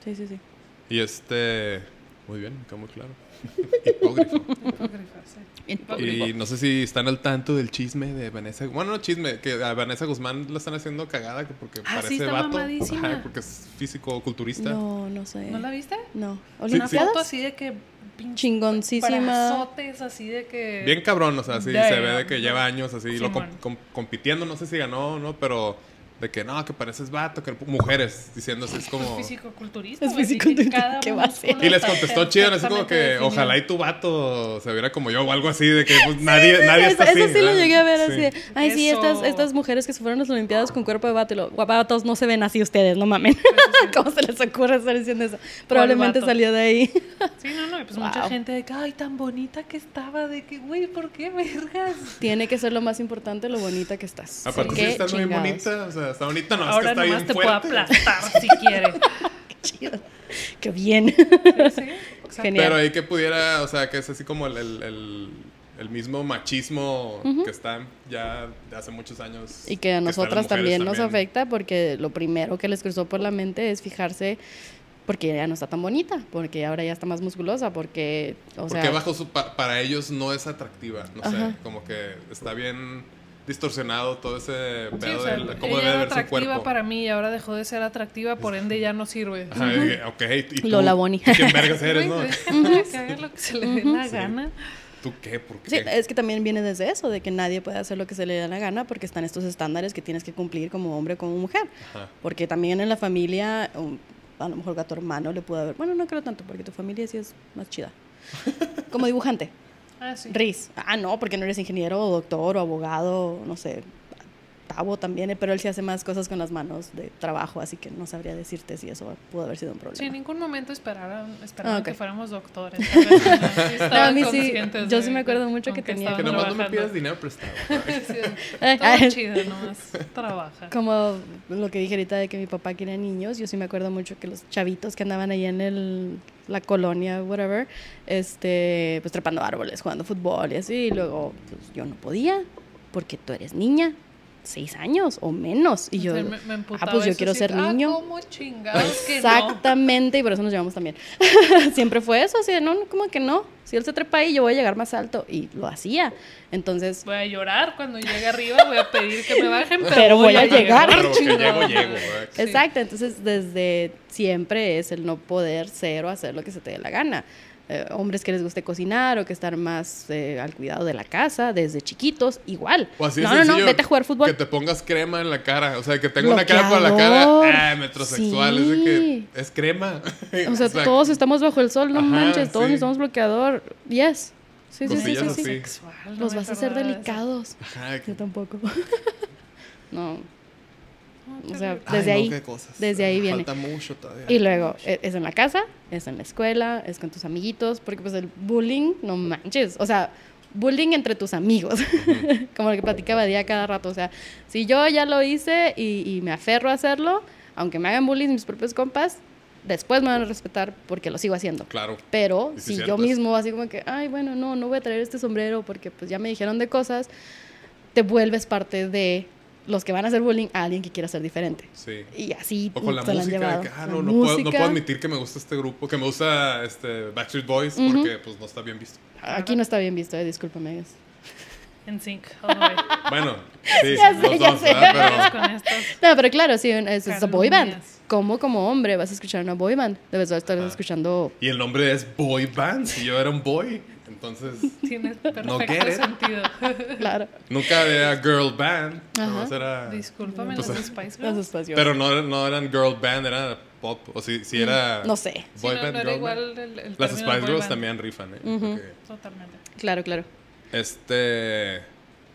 sí, sí, sí.
Y este. Muy bien, quedó muy claro. Hipógrifo.
Hipócrita, sí.
Y no sé si están al tanto del chisme de Vanessa. Bueno, no chisme, que a Vanessa Guzmán la están haciendo cagada que porque
Ah, sí,
parece
está
vato.
mamadísima.
Ajá, porque es físico culturista.
No, no sé.
¿No la viste?
No.
Sí,
Una foto así de que
Chingoncísima.
brazotes así de que
Bien cabrón, o sea, sí,
Damn.
se ve de que lleva años así, lo compitiendo, no sé si ganó o no, pero de que no, que pareces vato, que mujeres diciendo así, es como...
físico culturista.
Es fisiculturista, ¿qué va a ser?
Y les contestó chido, así como que ojalá y tu vato se viera como yo o algo así, de que pues, nadie, nadie está
eso,
así.
eso sí lo
¿verdad?
llegué a ver
Sí.
así. de, Ay, sí,
Eso.
estas, estas mujeres que se fueron a las Olimpiadas con cuerpo de vato y lo, vatos no se ven así ustedes, no mamen. ¿Cómo se les ocurre estar diciendo eso? Probablemente salió de ahí.
Sí, no, no, y pues mucha
Wow.
gente de que, ay, tan bonita que estaba, de que, güey, ¿por qué vergas?
Tiene que ser lo más importante, lo bonita que estás.
Aparte sí
Qué
está muy bonita, o sea, está bonita, no,
Ahora
es que está
nomás
bien
te puedo
fuerte.
aplastar si quiere.
Chido. Qué bien.
Sí, sí, exacto.
Genial.
Pero ahí que pudiera, o sea, que es así como el, el, el- el mismo machismo que está ya de hace muchos años.
Y que a nosotras también, nos
también.
afecta porque lo primero que les cruzó por la mente es fijarse porque ya no está tan bonita, porque ahora ya está más musculosa, porque, o
Porque
sea,
bajo su, pa- para ellos no es atractiva, no sé, como que está bien distorsionado todo ese
Sí,
pedo
o sea,
de cómo debe
era
ver su
atractiva
cuerpo.
para mí y ahora dejó de ser atractiva, por ende ya no sirve.
Ajá, y dije, ok, ¿y tú?
Lola Bonnie.
¿Tú ¿Quién vergas eres, no?
Que haga lo que se le dé la
Sí.
gana.
¿Tú qué? ¿Por qué?
Sí, es que también viene desde eso, de que nadie puede hacer lo que se le da la gana porque están estos estándares que tienes que cumplir como hombre o como mujer.
Ajá.
Porque también en la familia, um, a lo mejor a tu hermano le pudo haber, bueno, no creo tanto, porque tu familia sí es más chida. Como dibujante,
Ah, sí.
Riz. Ah, no, porque no eres ingeniero o doctor o abogado, no sé. Tavo también, eh, pero él sí hace más cosas con las manos de trabajo, así que no sabría decirte si eso pudo haber sido un problema.
Sí, en ningún momento esperaron, esperaron
Ah,
que fuéramos doctores. ¿no? Sí
No, a
estaban
mí sí,
conscientes
yo sí me acuerdo mucho que tenía-
Que nomás no me pidas dinero prestado.
Sí,
Ay,
todo
ay.
chido, nomás trabaja.
Como lo que dije ahorita de que mi papá quería niños, yo sí me acuerdo mucho que los chavitos que andaban ahí en el, la colonia, whatever, este, pues trepando árboles, jugando fútbol y así, y luego pues, yo no podía, porque tú eres niña, seis años o menos, y yo,
me, me
ah, pues yo quiero ser
ah,
niño.
¿cómo chingados que no?
Exactamente, y por eso nos llevamos también. Siempre fue eso, así de, no, como que no. Si él se trepa ahí, yo voy a llegar más alto. Y lo hacía. Entonces,
Voy a llorar cuando llegue arriba, voy a pedir que me bajen, pero,
Pero voy a llegar.
Pero que
chingado.
llego, llego.
exacto. Entonces, desde siempre es el no poder ser o hacer lo que se te dé la gana. Eh, hombres que les guste cocinar o que estar más eh, al cuidado de la casa desde chiquitos, igual.
O así
no, no, no, vete a jugar
Que
fútbol.
te pongas crema en la cara. O sea, que tenga una cara para la cara. Ah, metrosexual. Es que es crema.
O sea, todos estamos bajo el sol, no
Ajá,
manches, todos
sí.
necesitamos bloqueador. Yes. Sí, sí, sí,
Cosillas
sí,
así.
sí.
Sexual, no
Los vas a hacer delicados.
Ajá, que-
Yo tampoco. no. O sea, desde
Ay, no,
ahí,
qué cosas.
desde ahí viene.
Falta mucho todavía.
Y luego, e- es en la casa, es en la escuela, es con tus amiguitos, porque pues el bullying, no manches, o sea, bullying entre tus amigos, como lo que platicaba día cada rato, o sea, si yo ya lo hice y, y me aferro a hacerlo, aunque me hagan bullying mis propios compas, después me van a respetar porque lo sigo haciendo.
Claro.
Pero si
cierto,
yo
es-
mismo, así como que, ay, bueno, no, no voy a traer este sombrero porque pues ya me dijeron de cosas, te vuelves parte de los que van a hacer bullying a alguien que quiera ser diferente.
Sí.
Y así
O con la
se la han
música,
llevado.
de que, ah,
La
no, no puedo, no
música,
puedo admitir que me gusta este grupo, que me gusta este Backstreet Boys, porque pues no está bien visto.
Aquí no está bien visto, eh, discúlpame.
En sync, all the way.
Bueno, sí,
Ya sé, ya
dos,
sé.
estas.
No, pero claro, sí, es, es a boy band. ¿Cómo como hombre vas a escuchar una boy band? Debes estar
Ah.
escuchando...
Pero, y el nombre es Boy Band, y yo era un boy. Entonces,
Tiene
No
perfecto
get it.
sentido.
Claro,
nunca era Girl Band. Era...
Discúlpame,
Pues,
los Spice Girls.
Pero no, no eran Girl Band, era pop. O si, si era.
No sé.
Sí,
Boy
no,
Band,
no era
Girl
igual
Band.
el, el
Las Spice
boy
Girls
band.
también rifan, ¿eh?
Ujú.
Porque,
Totalmente.
Claro, claro.
Este.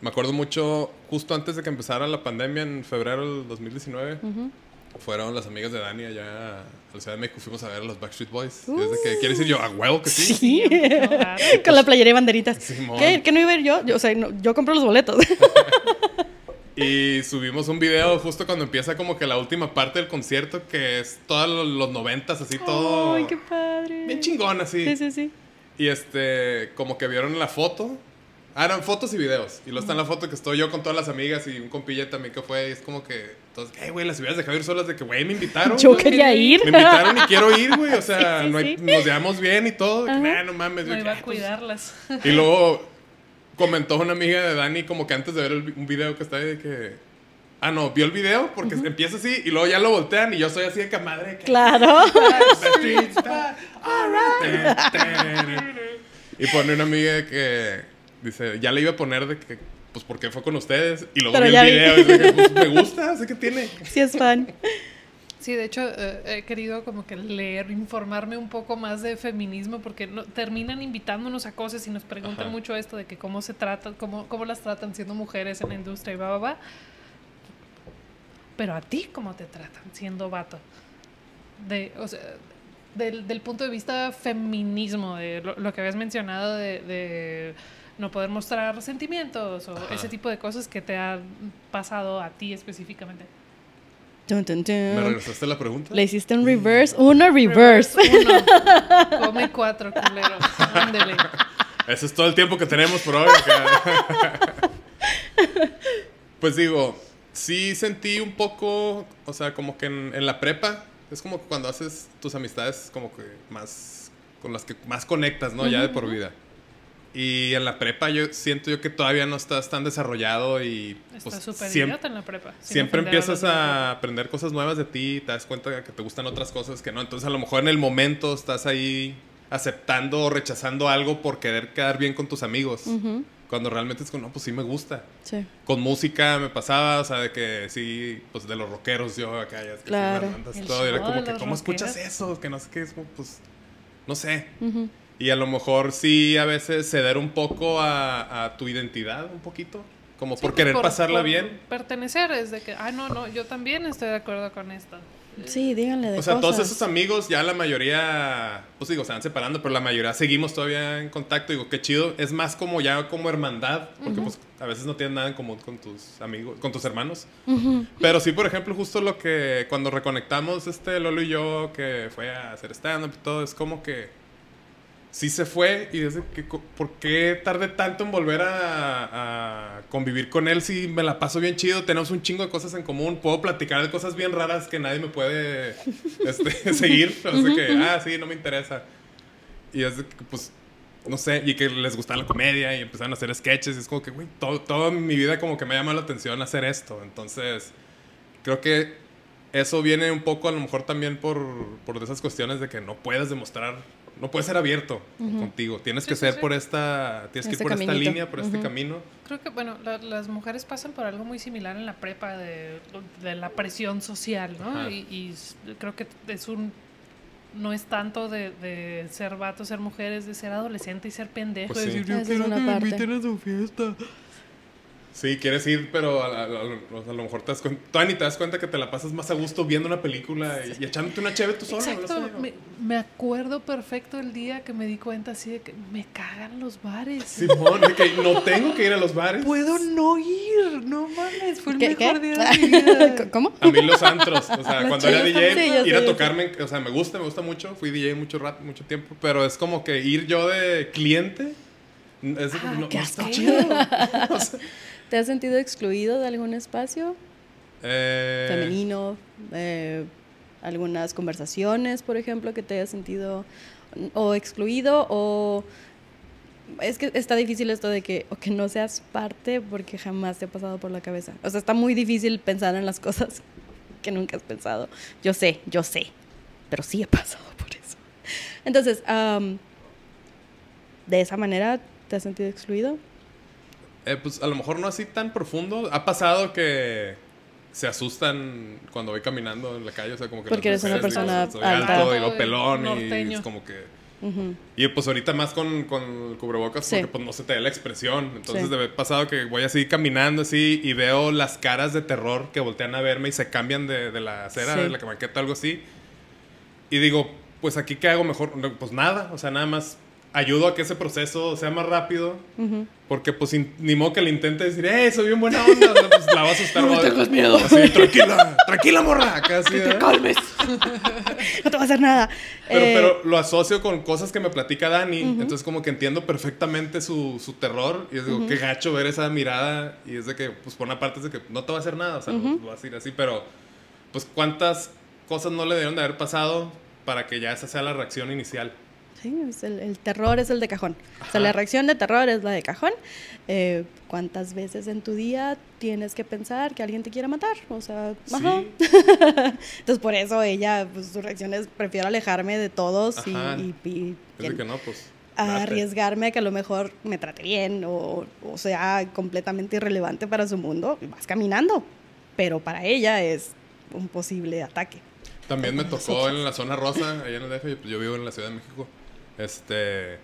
Me acuerdo mucho, justo antes de que empezara la pandemia, en febrero del 2019,
Ujú.
Fueron las amigas de Dani allá a la Ciudad de México. Fuimos a ver a los Backstreet Boys. Desde que, ¿Quieres decir yo? ¿A huevo que sí?
Sí.
Claro.
Con la playera y banderitas. ¿Qué? ¿Qué no iba a ir yo? yo o sea, no, yo compro los boletos.
Y subimos un video justo cuando empieza como que la última parte del concierto, que es todos los, los noventas, así todo.
¡Ay, qué padre!
Bien chingón, así.
Sí, sí, sí.
Y este, como que vieron la foto. Ah, eran fotos y videos. Y luego está en la foto que estoy yo con todas las amigas y un compilla también que fue. Y es como que, entonces, hey, güey, las hubieras dejado ir solas de que, güey, me invitaron.
Yo
güey.
quería ir.
Me invitaron y quiero ir, güey. O sea,
Sí, sí,
no hay-
sí.
nos llevamos bien y todo. Que. "Nah, no mames.
No iba
"Ah,
a
pues".
cuidarlas.
Y luego comentó una amiga de Dani como que antes de ver el un video que está ahí de que... Ah, no, vio el video porque empieza así y luego ya lo voltean y yo soy así de que madre. que-
Claro.
Y pone una amiga que dice, ya le iba a poner de que, pues porque fue con ustedes. Y luego
Pero
vi el
vi.
video y dije, pues me gusta, sé que tiene.
Sí es fan.
Sí, de hecho, eh, he querido como que leer, informarme un poco más de feminismo, porque no, terminan invitándonos a cosas y nos preguntan
Ajá.
mucho esto de que cómo se tratan, cómo, cómo las tratan siendo mujeres en la industria y va, va, va. Pero a ti, ¿cómo te tratan siendo vato? De, o sea, del, del punto de vista feminismo, de lo, lo que habías mencionado de, de no poder mostrar sentimientos o
Ajá.
ese tipo de cosas que te han pasado a ti específicamente.
¿Me regresaste la pregunta?
Le hiciste un reverse. Una reverse.
Uno. Come cuatro, culero. Ándele.
Ese es todo el tiempo que tenemos por hoy. acá. pues digo, sí sentí un poco, o sea, como que en, en la prepa, es como cuando haces tus amistades como que más, con las que más conectas, ¿no? Ya de por vida. Y en la prepa yo siento yo que todavía no estás tan desarrollado y
Está
pues,
súper idiota en la prepa.
siempre empiezas a aprender cosas nuevas de ti, te das cuenta de que te gustan otras cosas que no. Entonces, a lo mejor en el momento estás ahí aceptando o rechazando algo por querer quedar bien con tus amigos. Cuando realmente es como, no, pues sí me gusta.
Sí.
Con música me pasaba, o sea, de que sí, pues de los rockeros yo acá, ya es que sí,
Claro.
El
todo. Y era como que, ¿cómo escuchas eso? Que no sé qué es, como, pues, no sé.
Ujú.
Y a lo mejor sí, a veces ceder un poco a, a tu identidad, un poquito. Como
Sí,
por
pues,
querer pasarla
por
bien.
Pertenecer es de que, ah, no, no, yo también estoy de acuerdo con esto.
Sí, díganle de
O sea, todos esos amigos, ya la mayoría, pues digo, se van separando, pero la mayoría seguimos todavía en contacto. Digo, qué chido. Es más como ya como hermandad, porque pues a veces no tienes nada en común con tus amigos, con tus hermanos. Pero sí, por ejemplo, justo lo que cuando reconectamos este Lolo y yo, que fue a hacer stand-up y todo, es como que sí se fue y desde que, ¿por qué tardé tanto en volver a, a convivir con él si me la paso bien chido? Tenemos un chingo de cosas en común, puedo platicar de cosas bien raras que nadie me puede este, seguir. O sea que, ah, sí, no me interesa. Y es de que, pues, no sé, y que les gustaba la comedia y empezaron a hacer sketches. Y es como que, güey, todo, toda mi vida como que me ha llamado la atención hacer esto. Entonces, creo que eso viene un poco a lo mejor también por, por esas cuestiones de que no puedes demostrar, no puedes ser abierto contigo. Tienes
Sí,
que
sí,
ser
sí.
por esta, tienes que ir por esta línea, por este camino.
Creo que, bueno, la- las mujeres pasan por algo muy similar en la prepa de, de la presión social, ¿no? Y, creo que es un... No es tanto de, de ser vato, ser mujer, es de ser adolescente y ser pendejo.
Pues
y decir, yo
es
quiero que me inviten a su fiesta.
Sí, quieres ir, pero a, a- a- a lo mejor te das cuenta, todavía ni te das cuenta que te la pasas más a gusto viendo una película y, y echándote una cheve tú solo.
Exacto,
no sé.
me, me acuerdo perfecto el día que me di cuenta así de que me cagan los bares.
Simón, de que no tengo que ir a los bares.
Puedo no ir, no mames, fue el
¿Qué-
mejor
qué?
día de mi vida.
¿Cómo?
A mí los antros, o sea, cuando era DJ.
Sí,
ir a tocarme, o sea, me gusta, me gusta mucho. Fui DJ mucho rato, mucho tiempo, pero es como que ir yo de cliente, es,
Ah,
no,
qué
no está
asco.
chido. O sea,
¿Te has sentido excluido de algún espacio
eh,
femenino? Eh, algunas conversaciones, por ejemplo, que te hayas sentido o excluido o... Es que está difícil esto de que, o que no seas parte porque jamás te ha pasado por la cabeza. O sea, está muy difícil pensar en las cosas que nunca has pensado. Yo sé, yo sé, pero sí he pasado por eso. Entonces, ¿de esa manera te has sentido excluido?
Eh, pues a lo mejor no así tan profundo. Ha pasado que se asustan cuando voy caminando en la calle, o sea, como que
Porque eres una
mujeres, digo,
persona
soy
alta.
alto y lo pelón y es como que
Ujú.
Y pues ahorita más con, con el cubrebocas
Sí.
porque pues no se te da la expresión. Entonces
Sí.
de haber pasado que voy así caminando así y veo las caras de terror que voltean a verme y se cambian de, de la acera,
Sí.
de la banqueta, algo así. Y digo, pues aquí qué hago mejor, pues nada, o sea, nada más ayudo a que ese proceso sea más rápido. Porque, pues, ni modo que le intente decir, ¡eh, soy bien buena onda! Pues la va a asustar.
No tengas miedo.
Así, tranquila, tranquila, morra. Acá, así, ¿verdad?
calmes. no te va a hacer nada.
Pero,
Eh,
pero lo asocio con cosas que me platica Dani. Entonces, como que entiendo perfectamente su, su terror. Y es digo, qué gacho ver esa mirada. Y es de que, pues, por una parte es de que no te va a hacer nada. O sea, lo- lo vas a ir así. Pero, pues, ¿cuántas cosas no le debieron de haber pasado para que ya esa sea la reacción inicial?
Sí, es el, el terror es el de cajón. O
Ajá.
sea, la reacción de terror es la de cajón. Eh, ¿Cuántas veces en tu día tienes que pensar que alguien te quiere matar? O sea, ajá.
Sí.
Entonces, por eso ella, pues su reacción es, prefiero alejarme de todos y,
Ajá.
y- y-
Es de que no, pues.
a arriesgarme a que a lo mejor me trate bien o, o sea completamente irrelevante para su mundo. y Vas caminando. Pero para ella es un posible ataque.
También me tocó en la zona rosa, allá en el DF, yo vivo en la Ciudad de México. Este.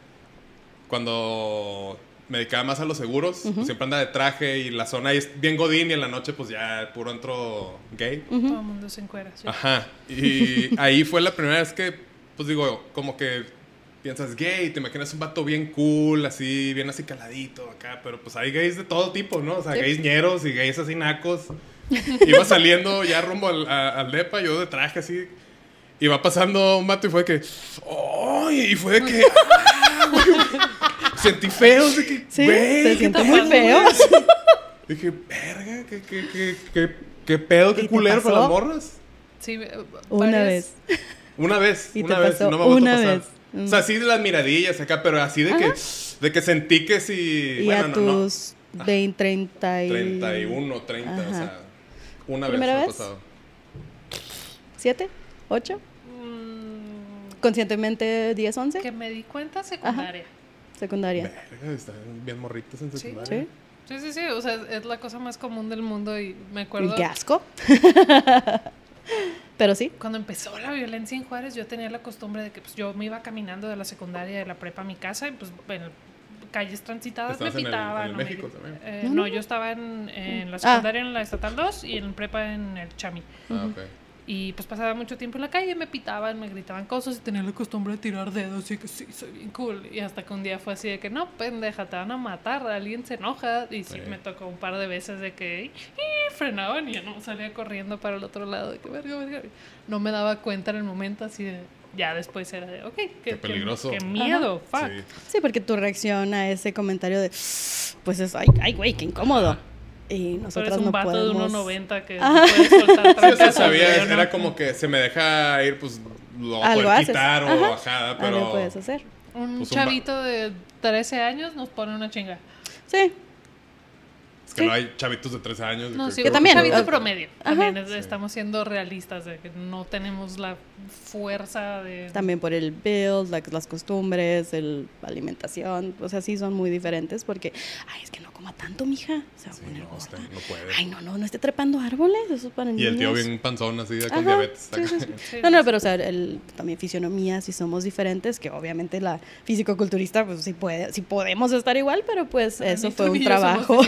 Cuando me dedicaba más a los seguros, pues, siempre anda de traje y la zona ahí es bien godín y en la noche, pues ya puro entro gay.
Todo el mundo se encuera. sí.
Ajá. Y ahí fue la primera vez que, pues digo, como que piensas gay, te imaginas un vato bien cool, así, bien así caladito acá, pero pues hay gays de todo tipo, ¿no? O sea,
Sí.
gays ñeros y gays así nacos. Iba saliendo ya rumbo al, a- al depa, yo de traje así. Y va pasando un vato y fue de que. ¡Ay! y fue de que. ¡ah, güey! Sentí feo, de que.
Sí,
güey,
se
¿qué
siente
te
muy feo.
güey? Dije, verga, qué, qué, qué, qué, qué pedo,
¿Y
qué culero para las morras.
Sí, eh,
Una vez.
Una vez,
¿Y
una
te
vez,
pasó
no me ha vuelto a
una
pasar.
vez? Mm.
O sea, sí de las miradillas acá, pero así de que, de que sentí que si.
Y
bueno,
a
no, no.
tus 20, 30 y...
31, 30, o
Ajá.
sea, una vez
¿Primera
me ha
vez?
pasado.
¿Siete? ¿Ocho?
Mm,
Conscientemente 10, 11?
que me di cuenta secundaria.
Secundaria.
Verga, están bien morritos en secundaria.
¿Sí?
Sí, sí, sí. O sea, es la cosa más común del mundo y me acuerdo.
qué asco. Pero sí.
Cuando empezó la violencia en Juárez, yo tenía la costumbre de que pues, yo me iba caminando de la secundaria de la prepa a mi casa y pues en calles transitadas me
¿Estabas en el-
pitaban. eh,
No,
yo estaba en, en la
Ah.
secundaria en la Estatal 2 y en prepa en el Chami.
Ah, ok.
Y pues pasaba mucho tiempo en la calle, me pitaban, me gritaban cosas y tenía la costumbre de tirar dedos y que sí, soy bien cool. Y hasta que un día fue así de que no, pendeja, te van a matar, alguien se enoja. Y sí,
Sí.
me tocó un par de veces de que "Ih", frenaban y yo no salía corriendo para el otro lado. De que verga, verga. No me daba cuenta en el momento así de. Ya después era de, ok, qué,
Qué peligroso.
Qué, miedo, fuck.
Sí.
Sí, porque tu reacción a ese comentario de, pues es, ay, ay, güey, qué incómodo. Y nosotros
eres un
no
vato
podemos...
de 1,90 que
Ajá.
puede soltar
Sí, o sea, sabía,
no.
era como que se me deja ir, pues lo
Algo haces.
quitar o
Ajá.
bajada, pero.
Algo puedes hacer.
Un
Pues un
chavito de 13 años nos pone una chinga.
Sí,
Es que
Sí.
no hay chavitos de 13 años.
No,
que-
sí,
Que
un
también,
chavito
ah,
promedio.
ajá.
También es-
Sí.
estamos siendo realistas de que no tenemos la fuerza de...
también por el build, la- las costumbres, el, la alimentación, o sea, sí son muy diferentes porque, ay, es que no coma tanto, mija, se va a
Sí,
poner
no, está- no puede.
Ay, no, no, no esté trepando árboles, eso es para
y
niños.
el tío bien panzón, así, de- con
Ajá,
diabetes.
sí, sí, sí.
Sí,
No, no, pero o sea, el, también fisionomía, si somos diferentes, que obviamente la físico-culturista, pues sí puede, sí podemos estar igual, pero pues
Ni
eso fue un trabajo.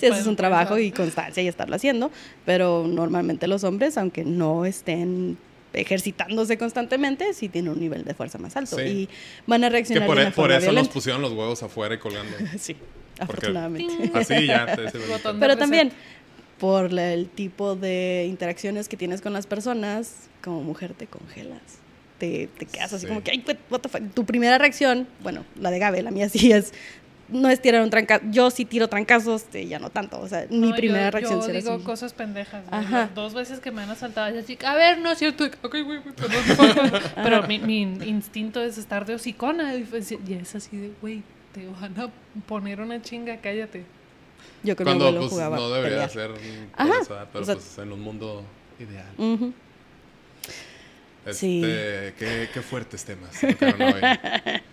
Sí, eso es un
pues,
trabajo
ah.
y constancia y estarlo haciendo, pero normalmente los hombres, aunque no estén ejercitándose constantemente, sí tienen un nivel de fuerza más alto
Sí.
y van a
Que
reaccionar
por,
de
e-
una
por
forma
eso nos pusieron los huevos afuera y colgando.
Sí, afortunadamente.
Así ya te
Pero también por la- el tipo de interacciones que tienes con las personas, como mujer te congelas. Te, te quedas así
Sí.
como que, ay, what the fuck?". Tu primera reacción, bueno, la de Gabe, la mía sí es, no es tirar un trancazo. Yo sí tiro trancazos, eh, ya no tanto. O sea, mi primera
yo,
reacción
yo
será
digo
así.
cosas pendejas. güey.
Ajá.
Las Dos veces que me han asaltado, yo así, a ver, no es cierto. Ok, güey, güey, perdón. Pero mi, mi instinto es estar de hocicona. Y es así de, güey, te van a poner una chinga, cállate.
Yo mi
Cuando
abuelo
pues
jugaba
no debería
pelear.
ser
Ajá,
pero
o sea-
pues en un mundo ideal.
Ujú. Sí.
Este, qué, qué fuertes temas. hoy.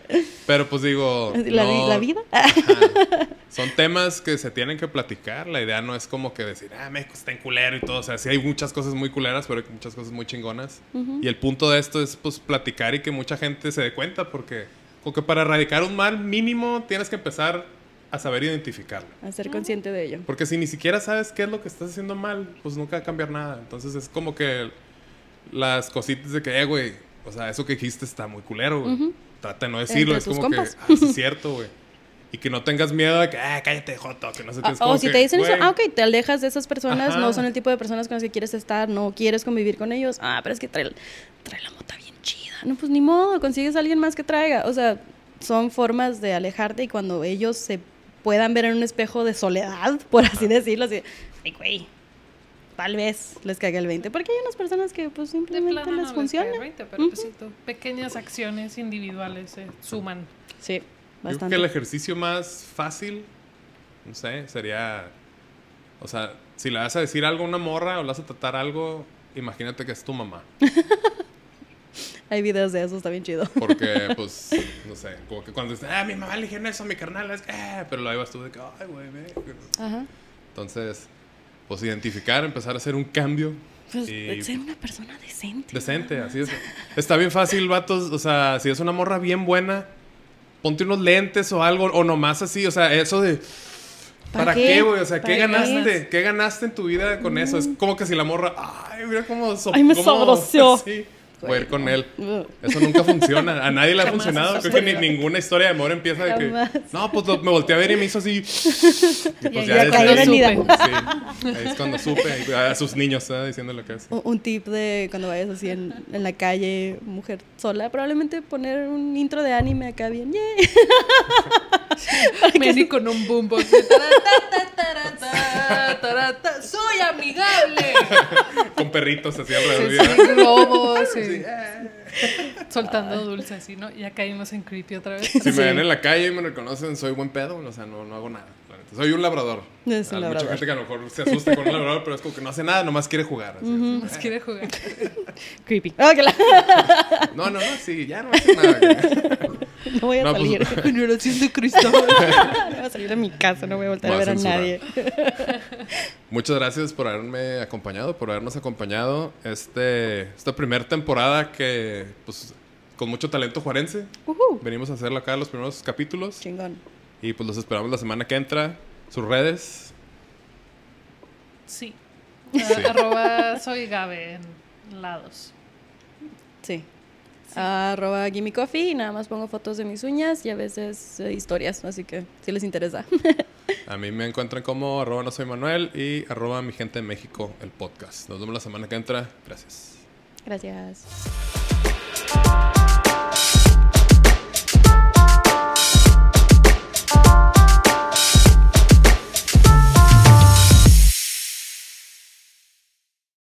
Pero pues digo.
¿La,
no-
la vida?
Ajá. Son temas que se tienen que platicar. La idea no es como que decir, ah, México está en culero y todo. O sea, sí hay muchas cosas muy culeras, pero hay muchas cosas muy chingonas. Y el punto de esto es, pues, platicar y que mucha gente se dé cuenta, porque, como que para erradicar un mal mínimo tienes que empezar a saber identificarlo.
A ser consciente de ello.
Porque si ni siquiera sabes qué es lo que estás haciendo mal, pues nunca va a cambiar nada. Entonces es como que las cositas de que, eh, güey, o sea, eso que dijiste está muy culero, güey. Trata de no decirlo.
Entre
Es como
compas.
que, ah, es cierto, güey. Y que no tengas miedo de que, ah, cállate, joto, que no sé qué.
Ah,
Es como
o si
que,
te dicen eso,
güey,
ah, ok, te alejas de esas personas,
Ajá.
no son el tipo de personas con las que quieres estar, no quieres convivir con ellos. Ah, pero es que trae, trae la mota bien chida. No, pues ni modo, consigues a alguien más que traiga. O sea, son formas de alejarte y cuando ellos se puedan ver en un espejo de soledad, por así decirlo, así, ay, güey, tal vez les caiga el 20. Porque hay unas personas que pues
De
simplemente
no
les
les
funciona.
cae el 20, pero pues sí, tú- pequeñas acciones individuales se suman.
Sí,
Yo creo
bastante.
que el ejercicio más fácil, no sé, sería. O sea, si le vas a decir algo a una morra o le vas a tratar algo, imagínate que es tu mamá.
Hay videos de eso, está bien chido.
Porque, pues, no sé, como que cuando dices, ah, mi mamá le dijeron eso a mi carnal, es que, ah", pero lo ibas tú de que, ay, güey.
Ajá.
Entonces, pues identificar, empezar a hacer un cambio.
Pues
y
ser una persona decente.
decente, así es. Está bien fácil, vatos. O sea, si es una morra bien buena, ponte unos lentes o algo, o nomás así, o sea, eso de.
¿Para
¿Para
qué?
güey? O sea, ¿qué ganaste? ¿Qué ganaste en tu vida con eso? Es como que si la morra, ay, mira cómo... so-
Ay, me
cómo-. Sí, voy a ir con él. Eso nunca funciona. A nadie le ha funcionado. Creo que ni, ninguna historia de amor empieza de que... No, pues lo- me volteé a ver y me hizo así... Y pues
Ya-
ya
ahí-
rendida.
Sí, ahí es cuando supe. A sus niños, ¿sabes? Diciendo lo que es.
Un- Un tip de cuando vayas así en, en la calle, mujer sola, probablemente poner un intro de anime acá bien. ¡yay!
Messi con un boombox. ¡Soy amigable!
Con perritos así
Sí,
alrededor.
sí, globos, sí. Soltando dulce así, ¿no? Ya caímos en creepy otra vez.
Si
Sí.
me ven en la calle y me reconocen, soy buen pedo. O sea, no, no hago nada. Soy un labrador.
Es un
Hay
labrador.
Mucha gente que a lo mejor se asusta con un labrador, pero es como que no hace nada, nomás quiere jugar. así,
Más
así.
quiere jugar.
Creepy.
No, no, no, sí, ya no hace nada.
no voy a
No, pues-
salir.
Generación de cristal.
no voy a salir de mi casa, no voy a volver a
Voy a
ver a nadie.
Muchas gracias por haberme acompañado, por habernos acompañado este, esta primera temporada que, pues, con mucho talento juarense. Venimos a hacerlo acá los primeros capítulos.
Chingón.
Y pues los esperamos la semana que entra. Sus redes.
Sí. Ah, Arroba soy Gabe en lados.
Sí. Arroba Gimme Coffee y nada más pongo fotos de mis uñas y a veces eh, historias, así que si les interesa.
A mí me encuentran como arroba no soy Manuel y arroba mi gente en México, el podcast. Nos vemos la semana que entra. Gracias.
Gracias.